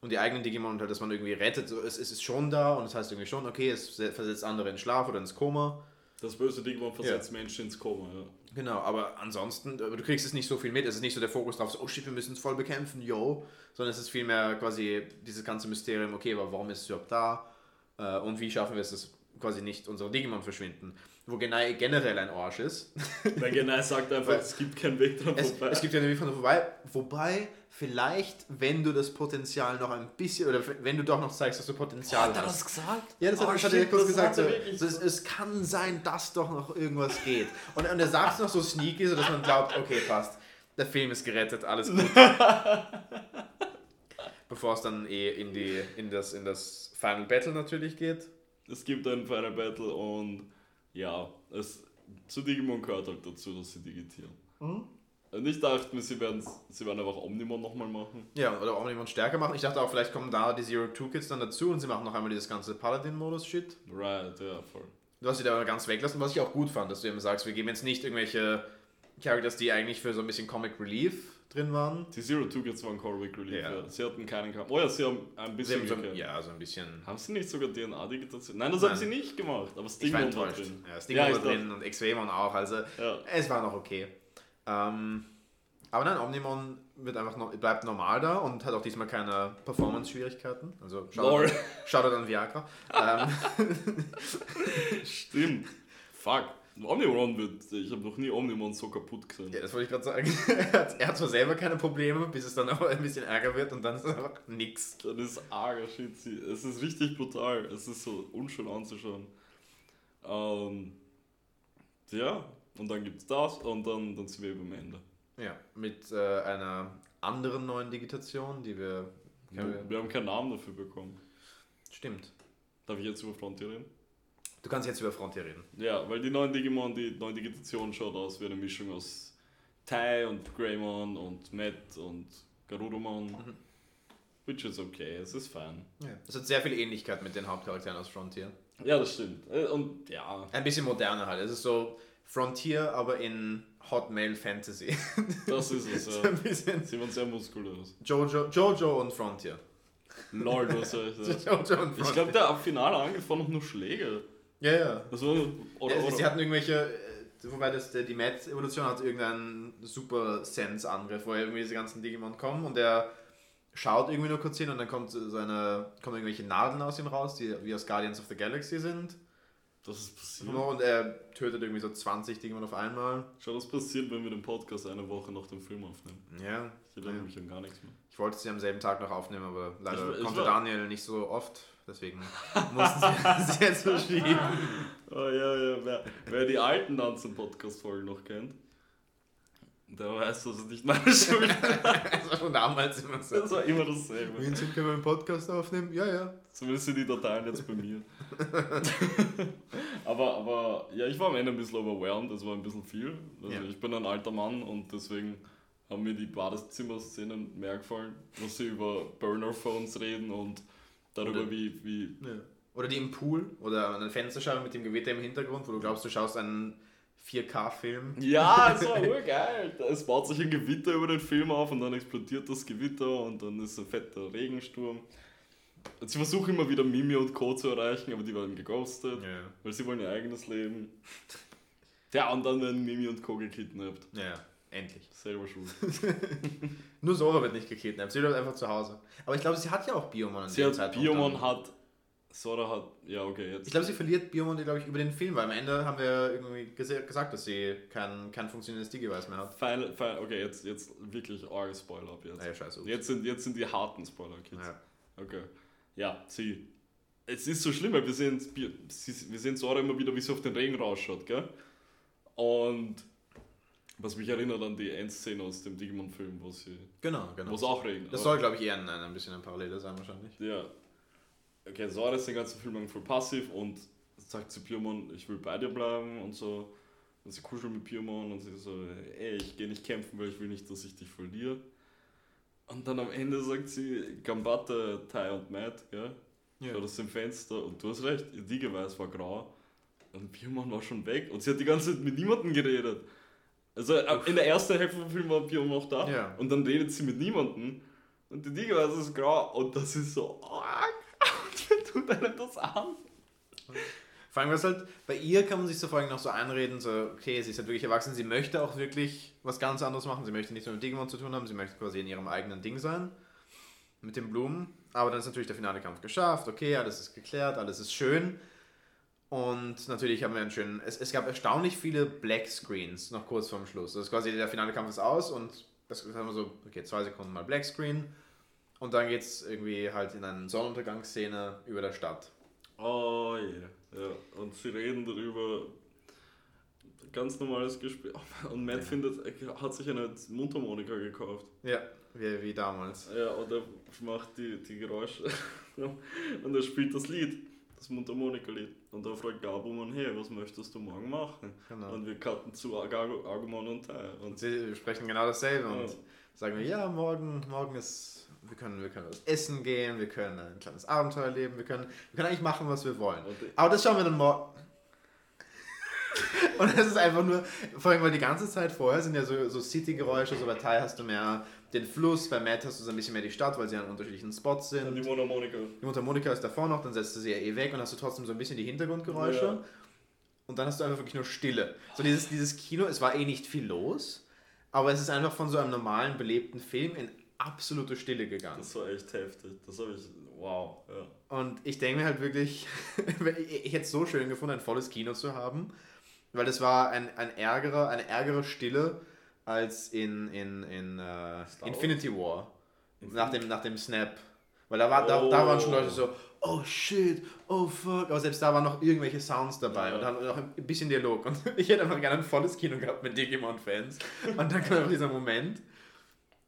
um die eigenen Digimon und halt, dass man irgendwie rettet. Es, es ist schon da und es das heißt irgendwie schon, okay, es versetzt andere in Schlaf oder ins Koma. Das böse Digimon versetzt ja. Menschen ins Koma, ja. Genau, aber ansonsten, du kriegst es nicht so viel mit. Es ist nicht so der Fokus drauf, so, oh shit, wir müssen es voll bekämpfen, yo. Sondern es ist vielmehr quasi dieses ganze Mysterium, okay, aber warum ist es überhaupt da? Äh, und wie schaffen wir es, das quasi nicht unsere Digimon verschwinden. Wo Genai generell ein Arsch ist. Weil Genai (laughs) sagt einfach, es gibt keinen Weg dran vorbei. Es gibt keinen Weg dran vorbei. Wobei, vielleicht, wenn du das Potenzial noch ein bisschen, oder wenn du doch noch zeigst, dass du Potenzial oh, hast. Hat er das gesagt? Ja, das oh, hat, er kurz gesagt. So, so, es, es, kann sein, dass doch noch irgendwas geht. Und, und er sagt es noch so sneaky, so dass man glaubt, okay, passt. Der Film ist gerettet, alles gut. (laughs) Bevor es dann eh in, die, in, das, in das Final Battle natürlich geht es gibt einen Final Battle und ja, es, zu Digimon gehört halt dazu, dass sie digitieren. Mhm. Und ich dachte mir, sie werden, sie werden einfach Omnimon nochmal machen. Ja, oder Omnimon stärker machen. Ich dachte auch, vielleicht kommen da die Zero Two Kids dann dazu und sie machen noch einmal dieses ganze Paladin-Modus-Shit. Right, ja, voll. Du hast sie da aber ganz weglassen, was ich auch gut fand, dass du eben sagst, wir geben jetzt nicht irgendwelche Characters, die eigentlich für so ein bisschen Comic Relief drin waren. Die Zero Two Kids waren Comic Relief, ja. ja. Sie hatten keinen Kampf. Oh ja, sie haben ein bisschen. Sie haben so, ja, so ein bisschen. Haben sie nicht sogar DNA-Digitation? Nein, das Nein. haben sie nicht gemacht, aber Stingmon war drin. Ja, Stingmon ja, war drin und X-Wemon auch, also ja. es war noch okay. Ähm, aber nein, Omnimon wird einfach noch, bleibt normal da und hat auch diesmal keine Performance-Schwierigkeiten. Also schaut (laughs) an Viagra. ähm. (laughs) Stimmt. Fuck. Omnimon wird, ich habe noch nie Omnimon so kaputt gesehen. Ja, das wollte ich gerade sagen. (laughs) er hat zwar selber keine Probleme, bis es dann aber ein bisschen ärger wird und dann ist es einfach nix. Dann ist arger Shit. Es ist richtig brutal. Es ist so unschön anzuschauen. Ähm, ja, und dann gibt es das und dann, dann sind wir eben am Ende. Ja, mit äh, einer anderen neuen Digitation, die wir. Wir, wir haben keinen Namen dafür bekommen. Stimmt. Darf ich jetzt über Frontier reden? Du kannst jetzt über Frontier reden. Ja, weil die neuen Digimon, die neue Digitation schaut aus wie eine Mischung aus Tai und Greymon und Matt und Garurumon. Mhm. Which is okay, es ist fein. Ja. Das hat sehr viel Ähnlichkeit mit den Hauptcharakteren aus Frontier. Ja, das stimmt. Äh, Und ja, Ein bisschen moderner halt. Es ist so Frontier, aber in Hot Male Fantasy. (laughs) das ist es. Ja. ein bisschen Sie waren sehr muskulös. Jojo, Jojo und Frontier. Lol, was soll ich (laughs) sagen? Jojo und Frontier. Ich glaube, der ab Finale angefangen noch nur Schläge. Ja, ja. Das war, oder, ja sie, oder, sie hatten irgendwelche, äh, wobei das, der, die Matt-Evolution hat irgendeinen super Sense-Angriff, wo irgendwie diese ganzen Digimon kommen und er schaut irgendwie nur kurz hin und dann kommt so eine, kommen irgendwelche Nadeln aus ihm raus, die wie aus Guardians of the Galaxy sind. Das ist passiert. Und er tötet irgendwie so 20 Digimon auf einmal. Schau, das passiert, wenn wir den Podcast eine Woche nach dem Film aufnehmen. Ja. Ich erinnere Ja. mich an gar nichts mehr. Ich wollte sie am selben Tag noch aufnehmen, aber leider Ich- ich konnte war- Daniel nicht so oft, deswegen mussten sie (laughs) es jetzt verschieben. (laughs) Oh ja, ja, wer, wer die alten Nanzen-Podcast-Folgen noch kennt, der weiß, dass es nicht meine Schuld ist. (laughs) Das war schon damals immer so. Das war immer dasselbe. Vincent, können wir einen Podcast aufnehmen? Ja, ja. Zumindest sind die Dateien jetzt bei mir. (laughs) aber, aber ja, ich war am Ende ein bisschen overwhelmed, das war ein bisschen viel. Also Ja. ich bin ein alter Mann und deswegen haben mir die Badezimmer-Szenen mehr gefallen, wo sie über Burner-Phones reden und darüber, Oder- wie, wie Ja. Oder die im Pool oder an einer Fensterscheibe mit dem Gewitter im Hintergrund, wo du glaubst, du schaust einen 4K-Film. Ja, es war (laughs) urgeil. Es baut sich ein Gewitter über den Film auf und dann explodiert das Gewitter und dann ist ein fetter Regensturm. Und sie versuchen immer wieder Mimi und Co. zu erreichen, aber die werden geghostet, Ja. weil sie wollen ihr eigenes Leben. Ja, und dann werden Mimi und Co. gekidnappt. Ja, endlich. Selber schuld. (laughs) Nur Sora wird nicht gekidnappt, sie bleibt einfach zu Hause. Aber ich glaube, sie hat ja auch Biomon an Sie hat, Biomon hat, Sora hat, ja okay, jetzt. Ich glaube, sie verliert Biomon, glaube ich, über den Film, weil am Ende haben wir irgendwie gesagt, dass sie kein, kein funktionierendes Digivice mehr hat. Final, final, okay, jetzt, jetzt wirklich arge Spoiler ab jetzt. Naja, scheiße. ups. Jetzt sind, jetzt sind die harten Spoiler, Kids. Ja. Okay. Ja, sie. Es ist so schlimm, weil wir sehen, wir sehen Sora immer wieder, wie sie auf den Regen rausschaut, gell? Und was mich erinnert an die Endszene aus dem Digimon-Film, wo sie. Genau, genau. Wo es auch regnet. Das soll, glaube ich, eher ein, ein bisschen ein Parallele sein, wahrscheinlich. Ja. Okay, Sora ist den ganzen Film lang voll passiv und sagt zu Piemon, ich will bei dir bleiben und so. Und sie kuschelt mit Piemon und sie so, ey, ich gehe nicht kämpfen, weil ich will nicht, dass ich dich verliere. Und dann am Ende sagt sie, Gambatte, Tai und Matt, gell? Ja. Schaut aus dem Fenster und du hast recht, ihr Digeweiß war grau und Piemon war schon weg und sie hat die ganze Zeit mit niemandem geredet. Also äh, in der ersten Hälfte vom Film war Piemon noch da Ja. und dann redet sie mit niemandem und die Digeweiß ist grau und das ist so arg. Tut einem das an? Vor allem, was halt, bei ihr kann man sich so vor allem noch so einreden, so, okay, sie ist halt wirklich erwachsen, sie möchte auch wirklich was ganz anderes machen, sie möchte nichts mit Digimon zu tun haben, sie möchte quasi in ihrem eigenen Ding sein, mit den Blumen. Aber dann ist natürlich der finale Kampf geschafft, okay, alles ist geklärt, alles ist schön. Und natürlich haben wir einen schönen, es, es gab erstaunlich viele Black Screens noch kurz vorm Schluss. Das ist quasi, der finale Kampf ist aus und das haben wir so, okay, zwei Sekunden mal Black Screen. Und dann geht es irgendwie halt in eine Sonnenuntergangsszene über der Stadt. Oh yeah. ja. Und sie reden darüber. Ganz normales Gespräch. (laughs) Und Matt Ja. findet, er hat sich eine Mundharmonika gekauft. Ja, wie, wie damals. Ja, und er macht die, die Geräusche. (laughs) und er spielt das Lied, das Mundharmonika-Lied. Und da fragt Gabumon, hey, was möchtest du morgen machen? Genau. Und wir cutten zu Ag- Agumon und Tai. Und Und sie sprechen genau dasselbe und Ja. sagen wir, ja, morgen, morgen ist, wir können, wir können was essen gehen, wir können ein kleines Abenteuer leben, wir können, wir können eigentlich machen, was wir wollen. Aber das schauen wir dann morgen. (laughs) Und es ist einfach nur, vor allem, weil die ganze Zeit vorher sind ja so, so City-Geräusche, so bei Tai hast du mehr den Fluss, bei Matt hast du so ein bisschen mehr die Stadt, weil sie an unterschiedlichen Spots sind. und die Mundharmonika. Die Mundharmonika ist davor noch, dann setzt du sie ja eh weg und hast du trotzdem so ein bisschen die Hintergrundgeräusche. Ja. Und dann hast du einfach wirklich nur Stille. So dieses, dieses Kino, es war eh nicht viel los, aber es ist einfach von so einem normalen, belebten Film in absolute Stille gegangen. Das war echt heftig. Das habe ich, wow. Ja. Und ich denke mir halt wirklich, (laughs) ich hätte es so schön gefunden, ein volles Kino zu haben, weil das war ein, ein ärgerer, eine ärgere Stille als in, in, in uh? Infinity War. Nach dem, nach dem Snap. Weil da, war, da, da waren schon Oh. Leute so, oh shit, oh fuck. Aber selbst da waren noch irgendwelche Sounds dabei Ja. und haben noch ein bisschen Dialog. Und (laughs) ich hätte einfach gerne ein volles Kino gehabt mit Digimon-Fans. Und dann einfach dieser Moment,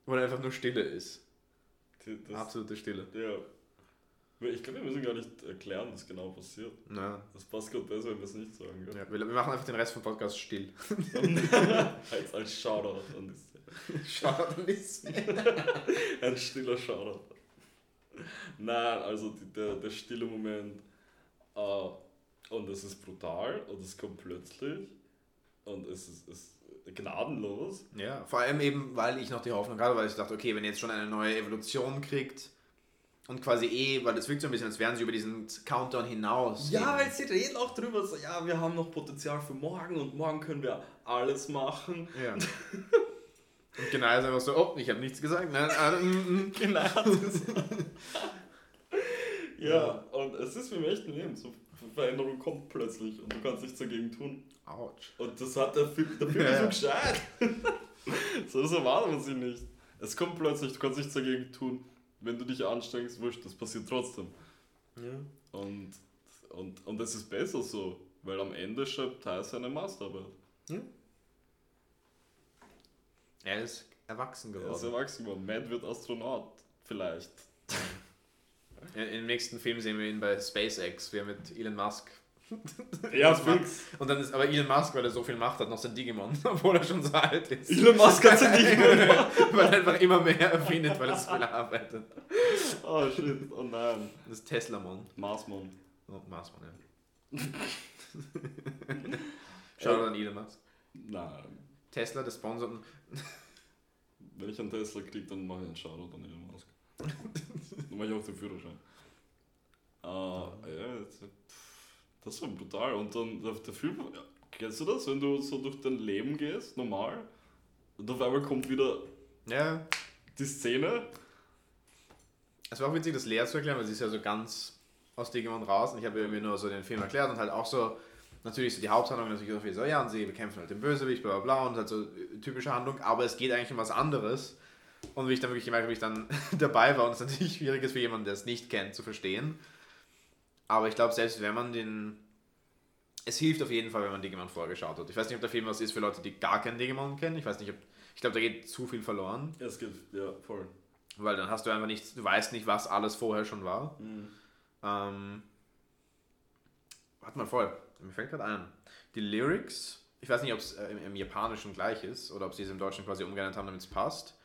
wo dann einfach nur Stille ist. Das, Absolute Stille. ja. Ich glaube, wir müssen gar nicht erklären, was genau passiert. Ja. Das passt gerade besser, wenn wir es nicht sagen. Gell? Ja, wir, wir machen einfach den Rest vom Podcast still. (laughs) als, als Shoutout an die Schaut an die (laughs) Ein stiller Shoutout. Nein, also die, der, der stille Moment. Äh, und es ist brutal und es kommt plötzlich. Und es ist, es ist gnadenlos. Ja, vor allem eben, weil ich noch die Hoffnung hatte, weil ich dachte, okay, wenn ihr jetzt schon eine neue Evolution kriegt und quasi eh, weil es wirkt so ein bisschen, als wären sie über diesen Countdown hinaus. Ja, eben. weil sie reden auch drüber, so, ja, wir haben noch Potenzial für morgen und morgen können wir alles machen. Ja. Und genau ist einfach so, oh, ich habe nichts gesagt. Nein, mm. (laughs) Genau. (laughs) ja, und es ist wie im echten Leben. So Veränderung kommt plötzlich und du kannst nichts dagegen tun. Autsch. Und das hat der Film, der Film (laughs) Ja. (laughs) so gescheit. so das erwartet man sich nicht. Es kommt plötzlich, du kannst nichts dagegen tun. Wenn du dich anstrengst, wurscht, das passiert trotzdem. Ja. Und, und, und es ist besser so, weil am Ende schreibt Ty seine Masterarbeit. Er ist erwachsen Er ist geworden. erwachsen geworden. Matt wird Astronaut. Vielleicht. (laughs) Im nächsten Film sehen wir ihn bei SpaceX, wie er mit Elon Musk. (laughs) Ja, (laughs) fix. Und dann ist aber Elon Musk, weil er so viel Macht hat, noch sein Digimon, (laughs) obwohl er schon so alt ist. Elon Musk hat sein Digimon. weil er einfach immer mehr erfindet, weil er so viel arbeitet. Oh shit, oh nein. Das ist Teslamon. Marsmon. Oh, Marsmann, ja. Schau an Elon Musk. Nein. Tesla, der Sponsor. Wenn ich einen Tesla kriege, dann mache ich einen Shoutout an Elon Musk. Dann mache ich auch den Führerschein. Ah, ja, das war brutal. Und dann der, der Film, ja, kennst du das, wenn du so durch dein Leben gehst, normal, und auf einmal kommt wieder Ja, die Szene. es war auch witzig, das Lea zu erklären, weil sie ist ja so ganz aus Digimon raus und ich habe mir nur so den Film erklärt und halt auch so, natürlich so die Haupthandlung natürlich auch viel so, ja, und sie bekämpfen halt den Bösewicht, bla bla bla und halt so typische Handlung, aber es geht eigentlich um was anderes. Und wie ich dann wirklich gemerkt habe, wie ich dann (laughs) dabei war und es natürlich schwierig ist für jemanden, der es nicht kennt, zu verstehen. Aber ich glaube, selbst wenn man den. Es hilft auf jeden Fall, wenn man Digimon vorgeschaut hat. Ich weiß nicht, ob der Film was ist für Leute, die gar keinen Digimon kennen. Ich weiß nicht, ob. Ich glaube, da geht zu viel verloren. Es geht, ja, voll. Weil dann hast du einfach nicht, du weißt nicht, was alles vorher schon war. Ähm, warte mal voll, mir fällt gerade ein. Die Lyrics, ich weiß nicht, ob es äh, im, im Japanischen gleich ist oder ob sie es im Deutschen quasi umgeändert haben, damit es passt.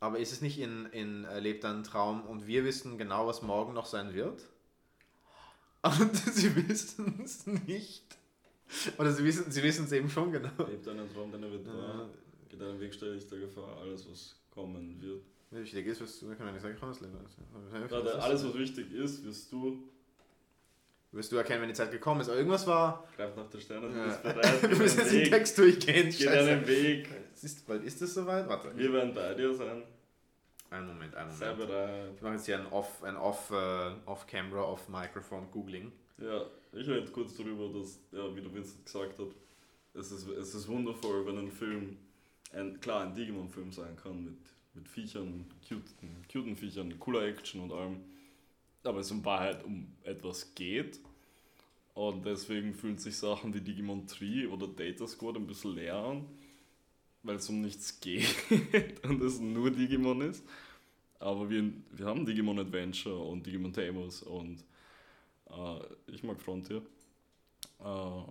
Aber ist es nicht in, in äh, Lebt ein Traum und wir wissen genau, was morgen noch sein wird? Und (laughs) sie wissen es nicht. Oder sie wissen sie wissen es eben schon genau. Lebt einen Traum, deiner wird wahr. Geht einen Weg, stelle ich der Gefahr, alles was kommen wird. wichtig ist, was du, kann ich nicht sagen, kann das Leben. Gerade alles, was wichtig ist, wirst du. Wirst du erkennen, wenn die Zeit gekommen ist. Aber irgendwas war. Greif nach der Sterne, du Ja. bist bereit. (laughs) Müssen deinen jetzt den Weg. Text durchgehen. Geh deinen Weg. Ist, bald ist es soweit? Warte. Wir werden bei dir sein. Einen Moment, einen Sei Moment. bereit. Ich mache jetzt hier ein Off, ein Off, äh, Off-Camera, Off-Microphone Googling. Ja, ich rede kurz darüber, dass, ja, wie der Vincent gesagt hat, es ist, es ist wundervoll, wenn ein Film, ein, klar, ein Digimon-Film sein kann, mit, mit Viechern, cuten, cuten Viechern, cooler Action und allem, aber es in Wahrheit um etwas geht. Und deswegen fühlen sich Sachen wie Digimon Tree oder Data Squad ein bisschen leer an, weil es um nichts geht (laughs) und es nur Digimon ist. Aber wir, wir haben Digimon Adventure und Digimon Tamers und äh, ich mag Frontier. Äh,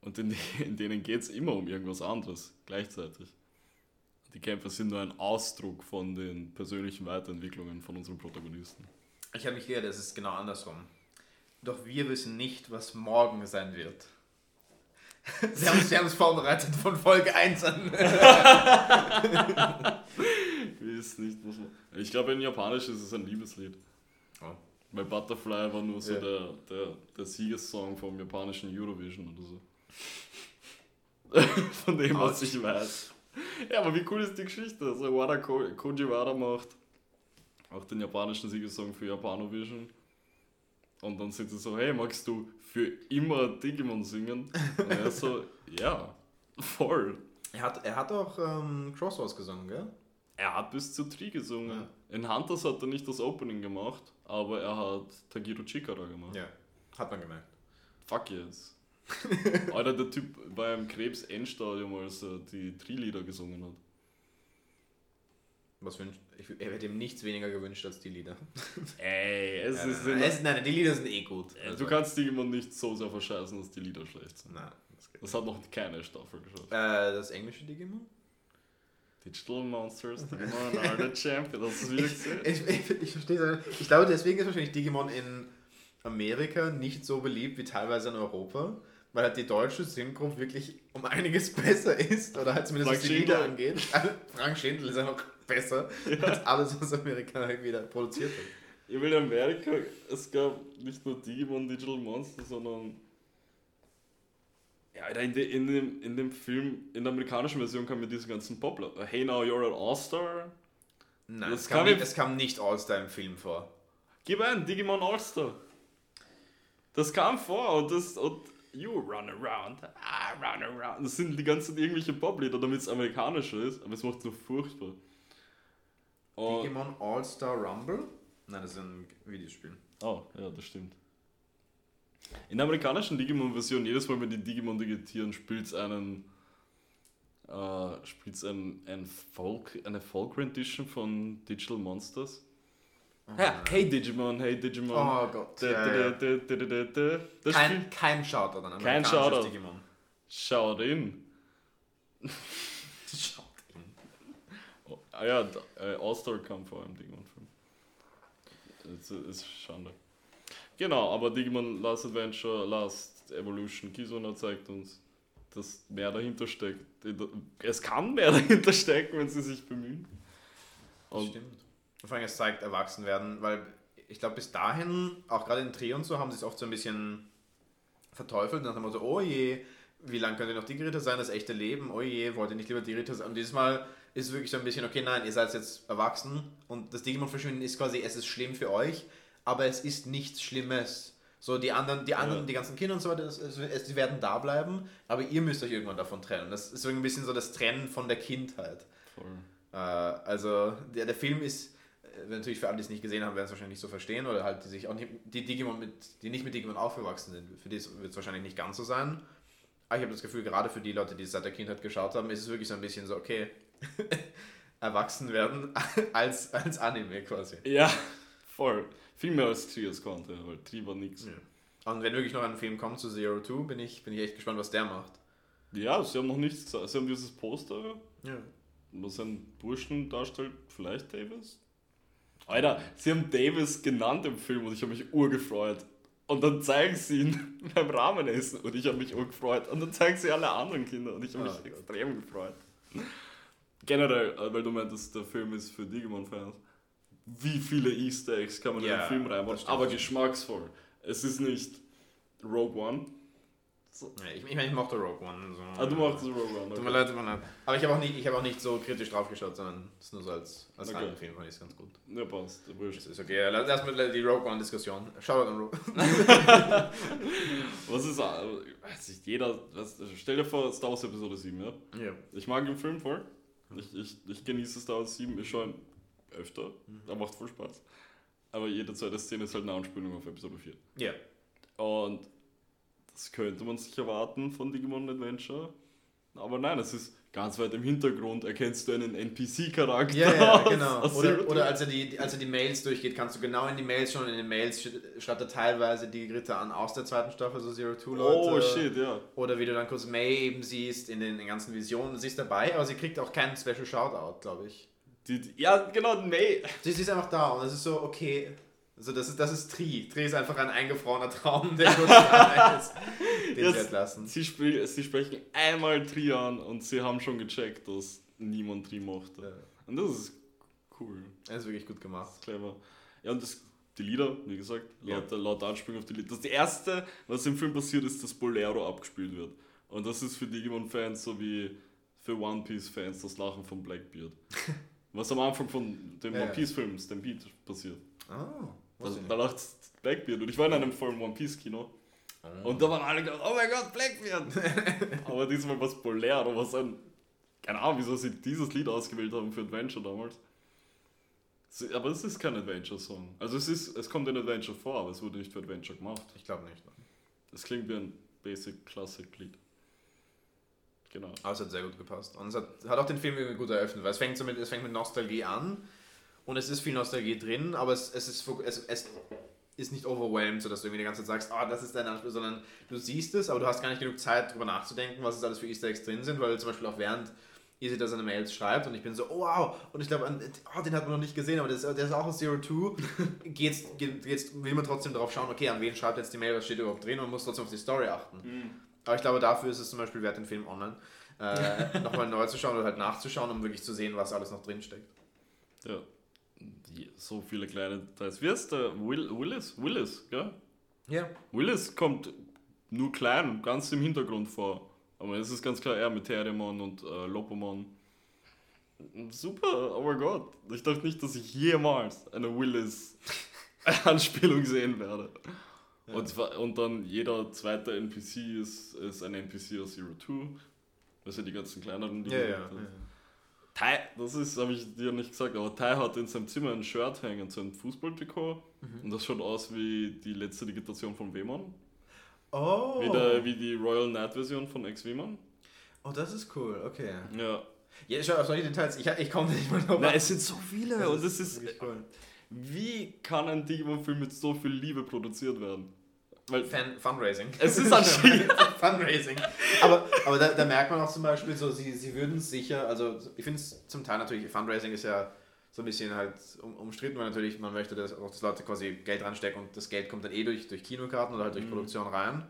und in, (laughs) in denen geht es immer um irgendwas anderes gleichzeitig. Die Kämpfe sind nur ein Ausdruck von den persönlichen Weiterentwicklungen von unseren Protagonisten. Ich habe mich geirrt, es ist genau andersrum. Doch wir wissen nicht, was morgen sein wird. (laughs) Sie haben, Sie haben es vorbereitet von Folge 1 an. (laughs) Ich weiß nicht, was man. Ich glaube, in Japanisch ist es ein Liebeslied. Oh. Weil Butterfly war nur so Ja. der, der, der Siegessong vom japanischen Eurovision oder so. (laughs) Von dem, was ich weiß. Ja, aber wie cool ist die Geschichte? Also Wada Ko Koji Wada macht auch den japanischen Siegessong für Japanovision. Und dann sind sie so, hey, magst du für immer Digimon singen? Und er so, (laughs) ja, voll. Er hat, er hat auch ähm, Crossroads gesungen, gell? Er hat bis zu Tree gesungen. Ja. In Hunters hat er nicht das Opening gemacht, aber er hat Tagiro Chikara gemacht. Ja, hat man gemerkt. Fuck yes. (laughs) Alter, der Typ war im Krebs-Endstadium, als er die Tree-Lieder gesungen hat. Was wünscht? Ich, er hätte ihm nichts weniger gewünscht als die Lieder. (laughs) Ey, es Ja, ist nein, immer, es, nein, die Lieder sind eh gut. Du kannst Digimon nicht so sehr verscheißen, dass die Lieder schlecht sind. Nein, das geht. Das hat noch keine Staffel geschafft. Äh, das englische Digimon? Digital Monsters, Digimon are the champion. Es wieder gesehen? Ich, ich, ich verstehe es Ich glaube, deswegen ist wahrscheinlich Digimon in Amerika nicht so beliebt wie teilweise in Europa, weil halt die deutsche Synchro wirklich um einiges (laughs) besser ist, oder halt zumindest Frank was die Lieder Schindler. angeht. Also, (laughs) Frank Schindel ist einfach besser als alles, was Amerika wieder produziert hat. Ich will in Amerika, es gab nicht nur Digimon Digital Monsters, sondern. Ja, Alter, in, de, in, dem, in dem Film, in der amerikanischen Version kam mir diese ganzen Popler. Hey now you're an All-Star. Nein, Das es kam, nicht, ich- es kam nicht All-Star im Film vor. Gib ein, Digimon All-Star. Das kam vor und das. Und you run around, I run around. Das sind die ganzen irgendwelche Poplieder, damit es amerikanischer ist, aber es macht so furchtbar. Und, Digimon All-Star Rumble? Nein, das ist ein Videospiel. Oh, ja, das stimmt. In der amerikanischen Digimon-Version, jedes Mal, wenn die Digimon digitieren, spielt es einen. Äh, spielt's ein, ein Folk, eine Folk-Rendition von Digital Monsters. Ja, hey Digimon, hey Digimon. Oh Gott. Da, Ja, da, ja. da, da, da, da, da. Das Kein, spielt. kein Shoutout an Kein Shoutout. Digimon. Schaut in. Shout Oh, ah ja, äh, All-Star kam vor im Digimon-Film. Das ist Schande. Genau, aber Digimon Last Adventure, Last Evolution, Kizuna zeigt uns, dass mehr dahinter steckt. Es kann mehr (laughs) dahinter stecken, wenn sie sich bemühen. Und stimmt. Vor allem, es zeigt Erwachsenwerden, weil ich glaube, bis dahin, auch gerade in Tri und so, haben sie es oft so ein bisschen verteufelt. Und dann haben wir so, oh je, wie lange könnt ihr noch Digiritter sein, das echte Leben, oh je, wollt ihr nicht lieber Digiritter sein? Und dieses Mal ist wirklich so ein bisschen, okay, nein, ihr seid jetzt erwachsen und das Digimon-Verschwinden ist quasi, es ist schlimm für euch, aber es ist nichts Schlimmes. So, die anderen, die anderen, Ja. die ganzen Kinder und so weiter, die werden da bleiben, aber ihr müsst euch irgendwann davon trennen. Das ist so ein bisschen so das Trennen von der Kindheit. Äh, also der, der Film ist, äh, natürlich für alle, die es nicht gesehen haben, werden es wahrscheinlich nicht so verstehen oder halt die sich auch nicht, die Digimon mit, die nicht mit Digimon aufgewachsen sind, für die wird es wahrscheinlich nicht ganz so sein. Aber ich habe das Gefühl, gerade für die Leute, die es seit der Kindheit geschaut haben, ist es wirklich so ein bisschen so, okay, (laughs) erwachsen werden (laughs) als, als Anime quasi. Ja, voll. Viel mehr als Trias konnte, weil Tri war nix. Ja. Und wenn wirklich noch ein Film kommt zu Zero Two, bin ich, bin ich echt gespannt, was der macht. Ja, sie haben noch nichts gesagt. Sie haben dieses Poster, Ja. was einen Burschen darstellt, vielleicht Davis? Alter, sie haben Davis genannt im Film und ich habe mich urgefreut. Und dann zeigen sie ihn (laughs) beim Ramenessen und ich habe mich urgefreut. Und dann zeigen sie alle anderen Kinder und ich habe mich Ah, Gott. extrem gefreut. Generell, äh, weil du meintest, der Film ist für Digimon-Fans. Wie viele Easter Eggs kann man in Ja, den Film reinbauen? Aber geschmacksvoll. Es ist nicht Rogue One. Ja, ich, ich meine, ich mochte Rogue One. So. Ah, du machst Rogue One. Tut okay. mir leid, tut mir leid. Aber ich habe auch, nicht- ich hab auch nicht so kritisch drauf geschaut, sondern es ist nur so als, als Okay. Film, fand ich es ganz gut. Ja, passt. Wurscht. Das ist okay. Lass mal die Rogue One-Diskussion. Shoutout an Rogue (laughs) Was ist, äh, weiß nicht, jeder, was, stell dir vor, Star Wars Episode 7, ja? Ja. Ich mag den Film voll. Ich, ich, ich genieße Star Wars 7, ich schaue ihn öfter. Er macht voll Spaß. Aber jede zweite Szene ist halt eine Anspielung auf Episode 4. Ja. Und das könnte man sich erwarten von Digimon Adventure. Aber nein, es ist ganz weit im Hintergrund. Erkennst du einen NPC-Charakter? Ja, ja, genau. aus Oder, oder als, er die, als er die Mails durchgeht, kannst du genau in die Mails schon, in den Mails sch- schreibt er teilweise die Ritter an aus der zweiten Staffel, so Zero Two Leute. Oh shit, ja. Oder wie du dann kurz May eben siehst in den, den ganzen Visionen. Sie ist dabei, aber sie kriegt auch keinen Special Shoutout, glaube ich. Die, die, ja, genau, May. Sie ist einfach da und es ist so, okay. Also das ist, das ist Tri. Tri ist einfach ein eingefrorener Traum, der ist, den sie Jetzt- entlassen. Sie, spre sie sprechen einmal Tri an und sie haben schon gecheckt, dass niemand Tri mochte. Ja. Und das ist cool, Das ist wirklich gut gemacht. clever. Ja, und das, die Lieder, wie gesagt, Ja. laut, laut Anspielung auf die Lieder. Das erste, was im Film passiert, ist, dass Bolero abgespielt wird. Und das ist für Digimon-Fans so wie für One Piece-Fans das Lachen von Blackbeard. (laughs) was am Anfang von dem Ja, One. Piece-Film Stampede passiert. Oh, Ich da lacht Blackbeard. Und ich war in einem vollen One Piece-Kino. nicht. Und da waren alle gedacht, oh mein Gott, Blackbeard! (laughs) Aber diesmal war es Bolero, was ein keine Ahnung, wieso sie dieses Lied ausgewählt haben für Adventure damals. Aber es ist kein Adventure-Song. Also es, ist, es kommt in Adventure vor, aber es wurde nicht für Adventure gemacht. Ich glaube nicht. Es klingt wie ein Basic Classic Lied. Genau. Aber es hat sehr gut gepasst. Und es hat, hat auch den Film irgendwie gut eröffnet, weil es fängt, so mit, es fängt mit Nostalgie an und es ist viel Nostalgie drin, aber es, es, ist, es, es ist nicht overwhelmed, sodass du irgendwie die ganze Zeit sagst, ah, oh, das ist dein Anspruch, sondern du siehst es, aber du hast gar nicht genug Zeit, darüber nachzudenken, was es alles für Easter Eggs drin sind, weil zum Beispiel auch während Easy da seine Mails schreibt und ich bin so, oh wow, und ich glaube, oh, den hat man noch nicht gesehen, aber das, der ist auch aus Zero Two, (laughs) geht's, geht's, will man trotzdem darauf schauen, okay, an wen schreibt jetzt die Mail, was steht überhaupt drin und muss trotzdem auf die Story achten. Mhm. Aber ich glaube, dafür ist es zum Beispiel wert, den Film online äh, (laughs) nochmal neu zu schauen oder halt nachzuschauen, um wirklich zu sehen, was alles noch drin steckt. Ja, so viele kleine Details. Wie heißt der? Will, Willis? Willis, gell? Ja. Willis kommt nur klein, ganz im Hintergrund vor. Aber es ist ganz klar er mit Terriermann und äh, Lopomon. Super, oh mein Gott. Ich dachte nicht, dass ich jemals eine Willis-Anspielung (laughs) sehen werde. Ja. Und, und dann jeder zweite NPC ist, ist ein NPC aus Zero Two. Das sind die ganzen kleineren, die ja, ja, ja. Tai, das ist, habe ich dir nicht gesagt, aber Tai hat in seinem Zimmer ein Shirt hängen, so ein Fußballtrikot. Mhm. Und das schaut aus wie die letzte Digitation von Wemon. Oh. Wie, der, wie die Royal Knight-Version von Ex-Wemon. Oh, das ist cool, okay. Ja. Ja, schau auf solche Details, ich, ich komme nicht mal drauf. Nein, es sind so viele das und es ist. Cool. Wie kann ein Digimon-Film mit so viel Liebe produziert werden? Weil Fan Fundraising. (laughs) Es ist anscheinend (laughs) Fundraising. Aber, aber da, da, merkt man auch zum Beispiel so, sie, sie würden sicher, also ich finde es zum Teil natürlich, Fundraising ist ja so ein bisschen halt um, umstritten, weil natürlich man möchte, dass auch dass Leute quasi Geld reinstecken und das Geld kommt dann eh durch, durch Kinokarten oder halt durch mhm. Produktion rein.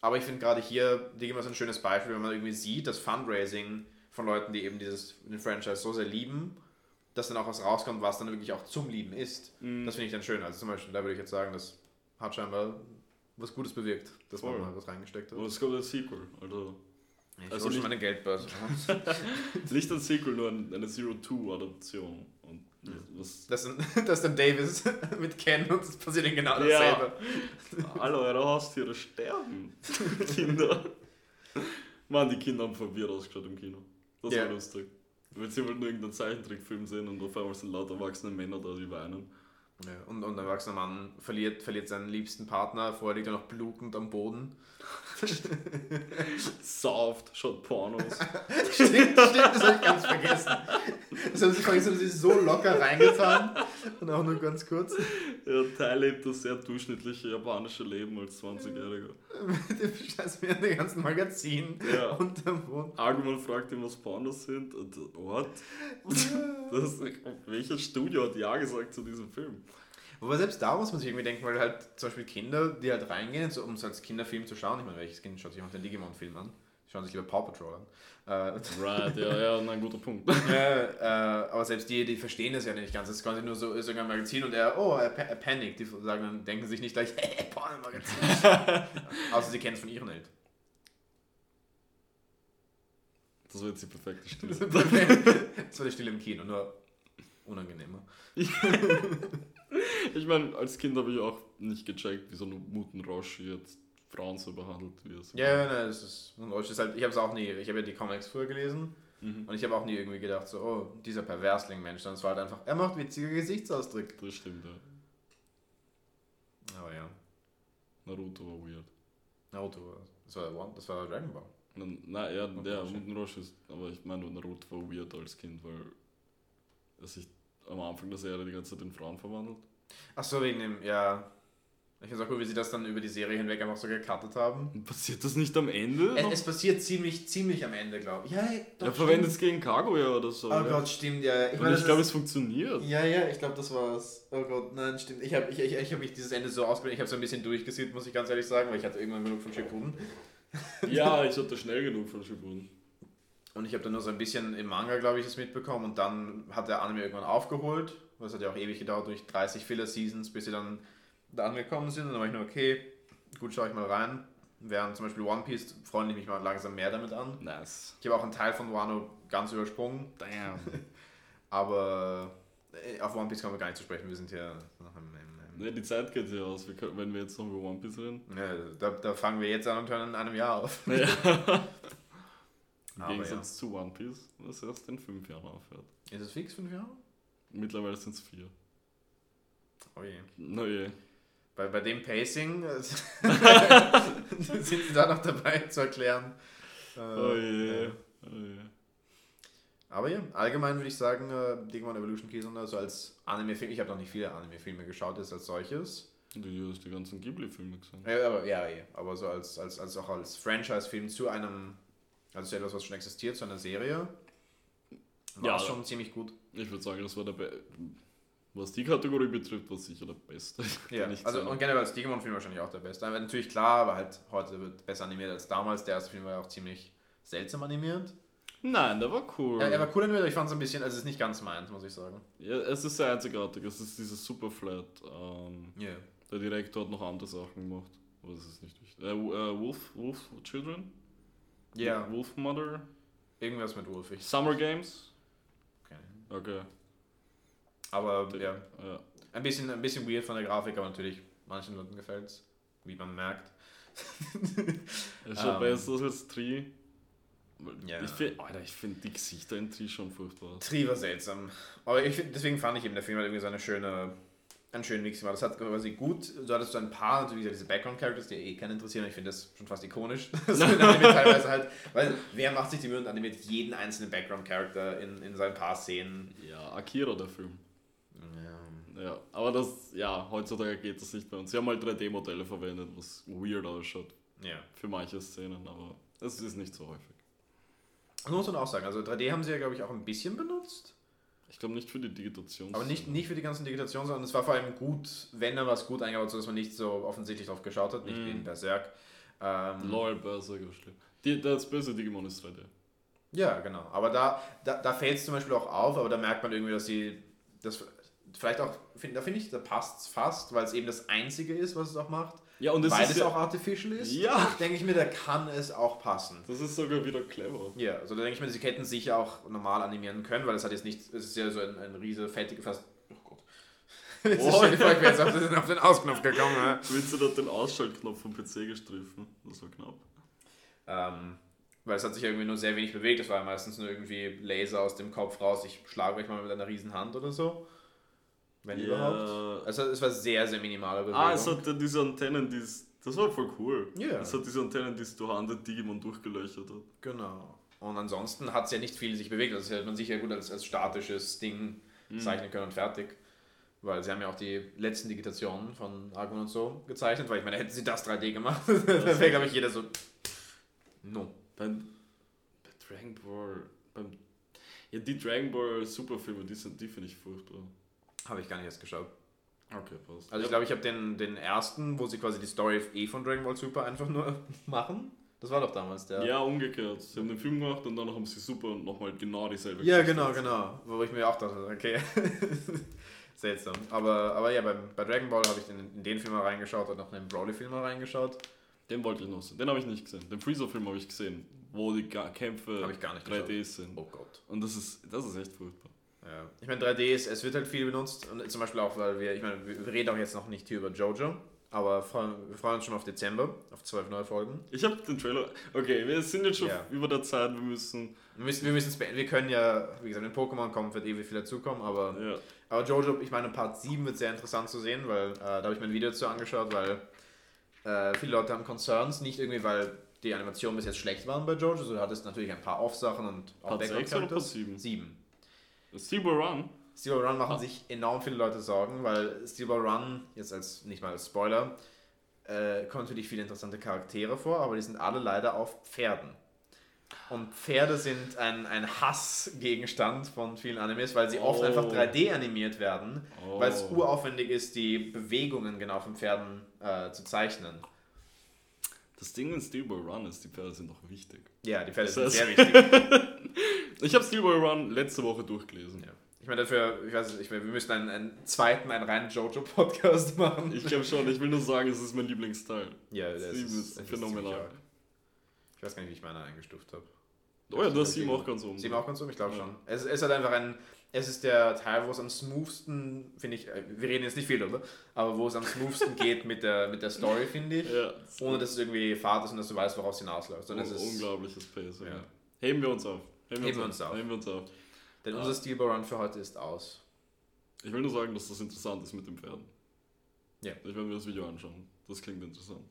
Aber ich finde gerade hier, Digimon ist ein schönes Beispiel, wenn man irgendwie sieht, dass Fundraising von Leuten, die eben dieses den Franchise so sehr lieben, dass dann auch was rauskommt, was dann wirklich auch zum Lieben ist. Mhm. Das finde ich dann schön. Also zum Beispiel, da würde ich jetzt sagen, das hat scheinbar was Gutes bewirkt, dass Voll. man mal was reingesteckt hat. Und es kommt ein Sequel. Also, ich also schon meine Geldbörse. nicht (laughs) ein Sequel, nur eine Zero-Two-Adaption. Was das, (laughs) das ist dann Davis (laughs) mit Ken und es passiert ihnen genau dasselbe. Ja. Hallo, eure Haustiere sterben. Kinder. Mann, die Kinder haben verwirrt ausgeschaut im Kino. Das yeah. war lustig. Wenn sie nur irgendeinen Zeichentrickfilm sehen und auf einmal sind lauter erwachsene Männer da, die weinen. Ja, und, und ein erwachsener Mann verliert, verliert seinen liebsten Partner, vorher liegt er noch blutend am Boden. (laughs) Soft, schaut Pornos. (laughs) stimmt, stimmt, das habe ich ganz vergessen. Das haben sie vergessen, sie so locker reingetan. Und auch nur ganz kurz. Ja, Teil lebt das sehr durchschnittliche japanische Leben als 20-Jähriger. Mit (laughs) dem Scheiß mit den ganzen Magazinen ja. unterm Boden. Argument fragt ihn, was Pornos sind. Und what? (laughs) das, welches Studio hat Ja gesagt zu diesem Film? Aber selbst da muss man sich irgendwie denken, weil halt zum Beispiel Kinder, die halt reingehen, so, um es als Kinderfilm zu schauen, ich meine, welches Kind schaut sich auch den Digimon-Film an? Schauen sich lieber Paw Patrol an. Äh, (laughs) right, ja, ja, ein guter Punkt. (laughs) äh, äh, aber selbst die, die verstehen das ja nicht ganz. Das ist quasi nur so, ist irgendein Magazin und er, oh, er, er panic. Die sagen dann, denken sich nicht gleich, (laughs) hey, Porno-Magazin. Außer sie kennen es von ihren Eltern. Das war jetzt die perfekte Stille. das war die Stille im Kino, nur unangenehmer. ich meine, als Kind habe ich auch nicht gecheckt, wie so ein Muten Roshi jetzt Frauen so behandelt, wie es Ja, ja, nein, das ist, Roshi ist halt, ich habe es auch nie, ich habe ja die Comics früher gelesen mhm. und ich habe auch nie irgendwie gedacht, so, oh, dieser Perversling-Mensch, sondern es war halt einfach, er macht witzige Gesichtsausdrücke. Das stimmt, ja. Aber ja. Naruto war weird. Naruto, das war, das war Dragon Ball. Nein, na, ja, der Muten Roshi ist, aber ich meine, Naruto war weird als Kind, weil er sich am Anfang der Serie die ganze Zeit in Frauen verwandelt. Ach so, wegen dem, ja. Ich finde es auch cool, wie sie das dann über die Serie hinweg einfach so gecuttet haben. Passiert das nicht am Ende? Es, es passiert ziemlich, ziemlich am Ende, glaube ich. Ja, doch, Er verwendet es gegen Kaguya oder so. Oh ja. Gott, stimmt, ja. Ich, ich glaube, es funktioniert. Ja, ja, ich glaube, das war's. Oh Gott, nein, stimmt. Ich habe ich, ich, ich hab mich dieses Ende so ausgebildet, ich habe so ein bisschen durchgesehen, muss ich ganz ehrlich sagen, weil ich hatte irgendwann genug von Shippuden. (laughs) ja, ich hatte schnell genug von Shippuden. Und ich habe dann nur so ein bisschen im Manga, glaube ich, das mitbekommen und dann hat der Anime irgendwann aufgeholt. Das hat ja auch ewig gedauert, durch 30 Filler-Seasons, bis sie dann da angekommen sind. Und dann war ich nur, okay, gut, schaue ich mal rein. Während zum Beispiel One Piece freue ich mich mal langsam mehr damit an. Nice. Ich habe auch einen Teil von Wano ganz übersprungen. Damn. (laughs) Aber äh, auf One Piece kommen wir gar nicht zu sprechen, wir sind hier noch im, im, im Ne, die Zeit geht ja aus, wenn wir jetzt noch über One Piece reden. Ja, da, da fangen wir jetzt an und hören in einem Jahr auf. Ja. (laughs) Im Gegensatz zu One Piece, das erst in fünf Jahren aufhört. Ist es fix, fünf Jahre? Mittlerweile sind es vier. Oh je. Na je. Bei, bei dem Pacing äh, (laughs) (laughs) sind sie da noch dabei zu erklären. Äh, Oh je. ja. Oh je. Aber ja, allgemein würde ich sagen, äh, Digimon Evolution Kizuna so als Anime-Film, ich habe noch nicht viele Anime-Filme geschaut, ist als solches. Du hast die ganzen Ghibli-Filme gesehen. Ja, aber, ja, eh. aber so als, als, als auch als Franchise-Film zu einem, also zu etwas, was schon existiert, zu einer Serie, war Ja. schon ziemlich gut. Ich würde sagen, das war der Was die Kategorie betrifft, war sicher der beste. Ja, also und generell als Digimon-Film wahrscheinlich auch der beste. Aber natürlich klar, aber halt heute wird besser animiert als damals. Der erste Film war ja auch ziemlich seltsam animiert. Nein, der war cool. Ja, er war cool animiert, aber ich fand es ein bisschen, also es ist nicht ganz meins, muss ich sagen. Ja, es ist sehr einzigartig. Es ist dieses Superflat. Ähm, Ja. der Direktor hat noch andere Sachen gemacht. Aber das ist nicht wichtig. Äh, äh, Wolf, Wolf Children? Ja, Wolf Mother? irgendwas mit Wolf. Ich, Summer Games? okay. Okay. Aber ja, Ja. ein bisschen, ein bisschen weird von der Grafik, aber natürlich manchen Leuten gefällt es, wie man merkt. (laughs) Ist schon Ähm. besser als Tree. Ja. Ich finde find die Gesichter in Tree schon furchtbar. Tri war seltsam. Aber ich, find- deswegen fand ich eben, der Film hat irgendwie so eine schöne, einen schönen Mix gemacht. Das hat quasi gut, du hattest so ein paar, so wie gesagt, diese Background-Characters, die eh keinen interessieren. Ich finde das schon fast ikonisch. (laughs) Anime (laughs) teilweise halt, weil wer macht sich die Mühe und animiert jeden einzelnen Background-Character in, in seinen paar Szenen. Ja, Akira, der Film. Ja. Ja, aber das, ja, heutzutage geht das nicht mehr. Und sie haben halt 3D-Modelle verwendet, was weird ausschaut ja. für manche Szenen, aber es ist nicht so häufig. Das muss man auch sagen. Also 3D haben sie ja, glaube ich, auch ein bisschen benutzt. Ich glaube nicht für die Digitation. Aber nicht, nicht für die ganzen Digitationen, sondern es war vor allem gut, wenn er was gut eingebaut, so dass man nicht so offensichtlich drauf geschaut hat, nicht Mhm. wie in Berserk. Ähm, LOL, Berserker, schlimm. Die, das böse Digimon ist 3D. Ja, genau. Aber da, da, da fällt es zum Beispiel auch auf, aber da merkt man irgendwie, dass sie das vielleicht auch, find, da finde ich, da passt es fast, weil es eben das Einzige ist, was es auch macht. Ja, und es weil es ja, auch artificial ist. Ja. Denke ich mir, da kann es auch passen. das ist sogar wieder clever. Ja, also da denke ich mir, sie hätten sicher auch normal animieren können, weil es hat jetzt nicht, es ist ja so ein, ein riese, fettige, fast, oh Gott. (laughs) Jetzt Oh. wäre jetzt auf den, auf den Ausknopf gekommen. Ja. Willst du da den Ausschaltknopf vom PC gestriffen? Das war knapp. Ähm, weil es hat sich irgendwie nur sehr wenig bewegt. Es war ja meistens nur irgendwie Laser aus dem Kopf raus. Ich schlage euch mal mit einer riesen Hand oder so. Wenn Ja. überhaupt. Also es war sehr, sehr minimale Bewegung. Ah, es hat ja diese Antennen, die das war voll cool. Ja. Es hat diese Antennen, die es durch andere Digimon durchgelöchert hat. Genau. Und ansonsten hat es ja nicht viel sich bewegt. Also das hätte man sicher gut als, als statisches Ding Mhm. zeichnen können und fertig. Weil sie haben ja auch die letzten Digitationen von Argon und so gezeichnet, weil ich meine, hätten sie das 3D gemacht, (laughs) dann wäre, glaube ich, jeder so. No. Beim, bei Dragon Ball, beim, ja, die Dragon Ball Superfilme, die, sind- die finde ich furchtbar. Habe ich gar nicht erst geschaut. Okay, passt. Also ich glaube, ich habe den, den ersten, wo sie quasi die Story eh von Dragon Ball Super einfach nur (laughs) machen. Das war doch damals der. Ja, umgekehrt. Sie haben den Film gemacht und dann haben sie Super und nochmal genau dieselbe Ja, Geschichte genau, genau. Wo ich mir auch dachte, okay. (laughs) Seltsam. Aber, aber ja, beim, bei Dragon Ball habe ich in, in den Film mal reingeschaut und noch in den Broly-Film mal reingeschaut. Den wollte ich noch sehen. Den habe ich nicht gesehen. Den Freezer-Film habe ich gesehen, wo die Kämpfe Habe ich gar nicht 3D sind. Oh Gott. Und das ist, das ist echt furchtbar. Ja. Ich meine, 3D ist, es wird halt viel benutzt. Und zum Beispiel auch, weil wir, ich meine, wir reden auch jetzt noch nicht hier über Jojo. Aber wir freuen uns schon auf Dezember, auf zwölf neue Folgen. Ich habe den Trailer. Okay, wir sind jetzt schon Ja. über der Zeit. Wir müssen. Wir müssen wir müssen es beenden. Wir können ja, wie gesagt, wenn Pokémon kommt, wird ewig viel dazukommen, aber. Ja. Aber Jojo, ich meine, Part 7 wird sehr interessant zu sehen, weil äh, da habe ich mir ein Video dazu angeschaut, weil äh, viele Leute haben Concerns, nicht irgendwie, weil die Animationen bis jetzt schlecht waren bei Jojo, so du hattest natürlich ein paar Off-Sachen und auch Part 6 oder Part Background-Characters. 7? 7. Steel Run. Steel Run machen Ah. sich enorm viele Leute Sorgen, weil Steel Run, jetzt als nicht mal als Spoiler, äh, kommen natürlich viele interessante Charaktere vor, aber die sind alle leider auf Pferden. Und Pferde sind ein, ein Hassgegenstand von vielen Animes, weil sie oft Oh. einfach 3D animiert werden, Oh. weil es uraufwendig ist, die Bewegungen genau von Pferden äh, zu zeichnen. Das Ding in Steel Run ist, die Pferde sind noch wichtig. Ja, die Pferde Das sind sehr wichtig. (laughs) Ich habe Steel Ball Run letzte Woche durchgelesen. Ja. Ich meine, dafür, ich weiß nicht, wir müssen einen, einen zweiten, einen reinen Jojo-Podcast (laughs) machen. Ich glaube schon, ich will nur sagen, es ist mein Lieblingsteil. Ja, das Sieben ist, ist phänomenal. arg. Ich weiß gar nicht, wie ich meine eingestuft habe. Oh ja, du hast sieben auch ganz oben. Sieben auch ganz oben, ich glaube Ja. schon. Es, es hat einfach ein, es ist der Teil, wo es am smoothsten, finde ich, äh, wir reden jetzt nicht viel darüber, aber wo es am smoothsten (laughs) geht mit der, mit der Story, finde ich. Ja, Ohne dass es irgendwie fad ist und dass du weißt, woraus es hinausläuft. Es Un- ist, unglaubliches Pace. Ja. Heben wir uns auf. Heben wir uns auf. Heben wir uns auf. Denn unser Steelball Run für heute ist aus. Ich will nur sagen, dass das interessant ist mit den Pferden. Ja. Ich werde mir das Video anschauen. Das klingt interessant.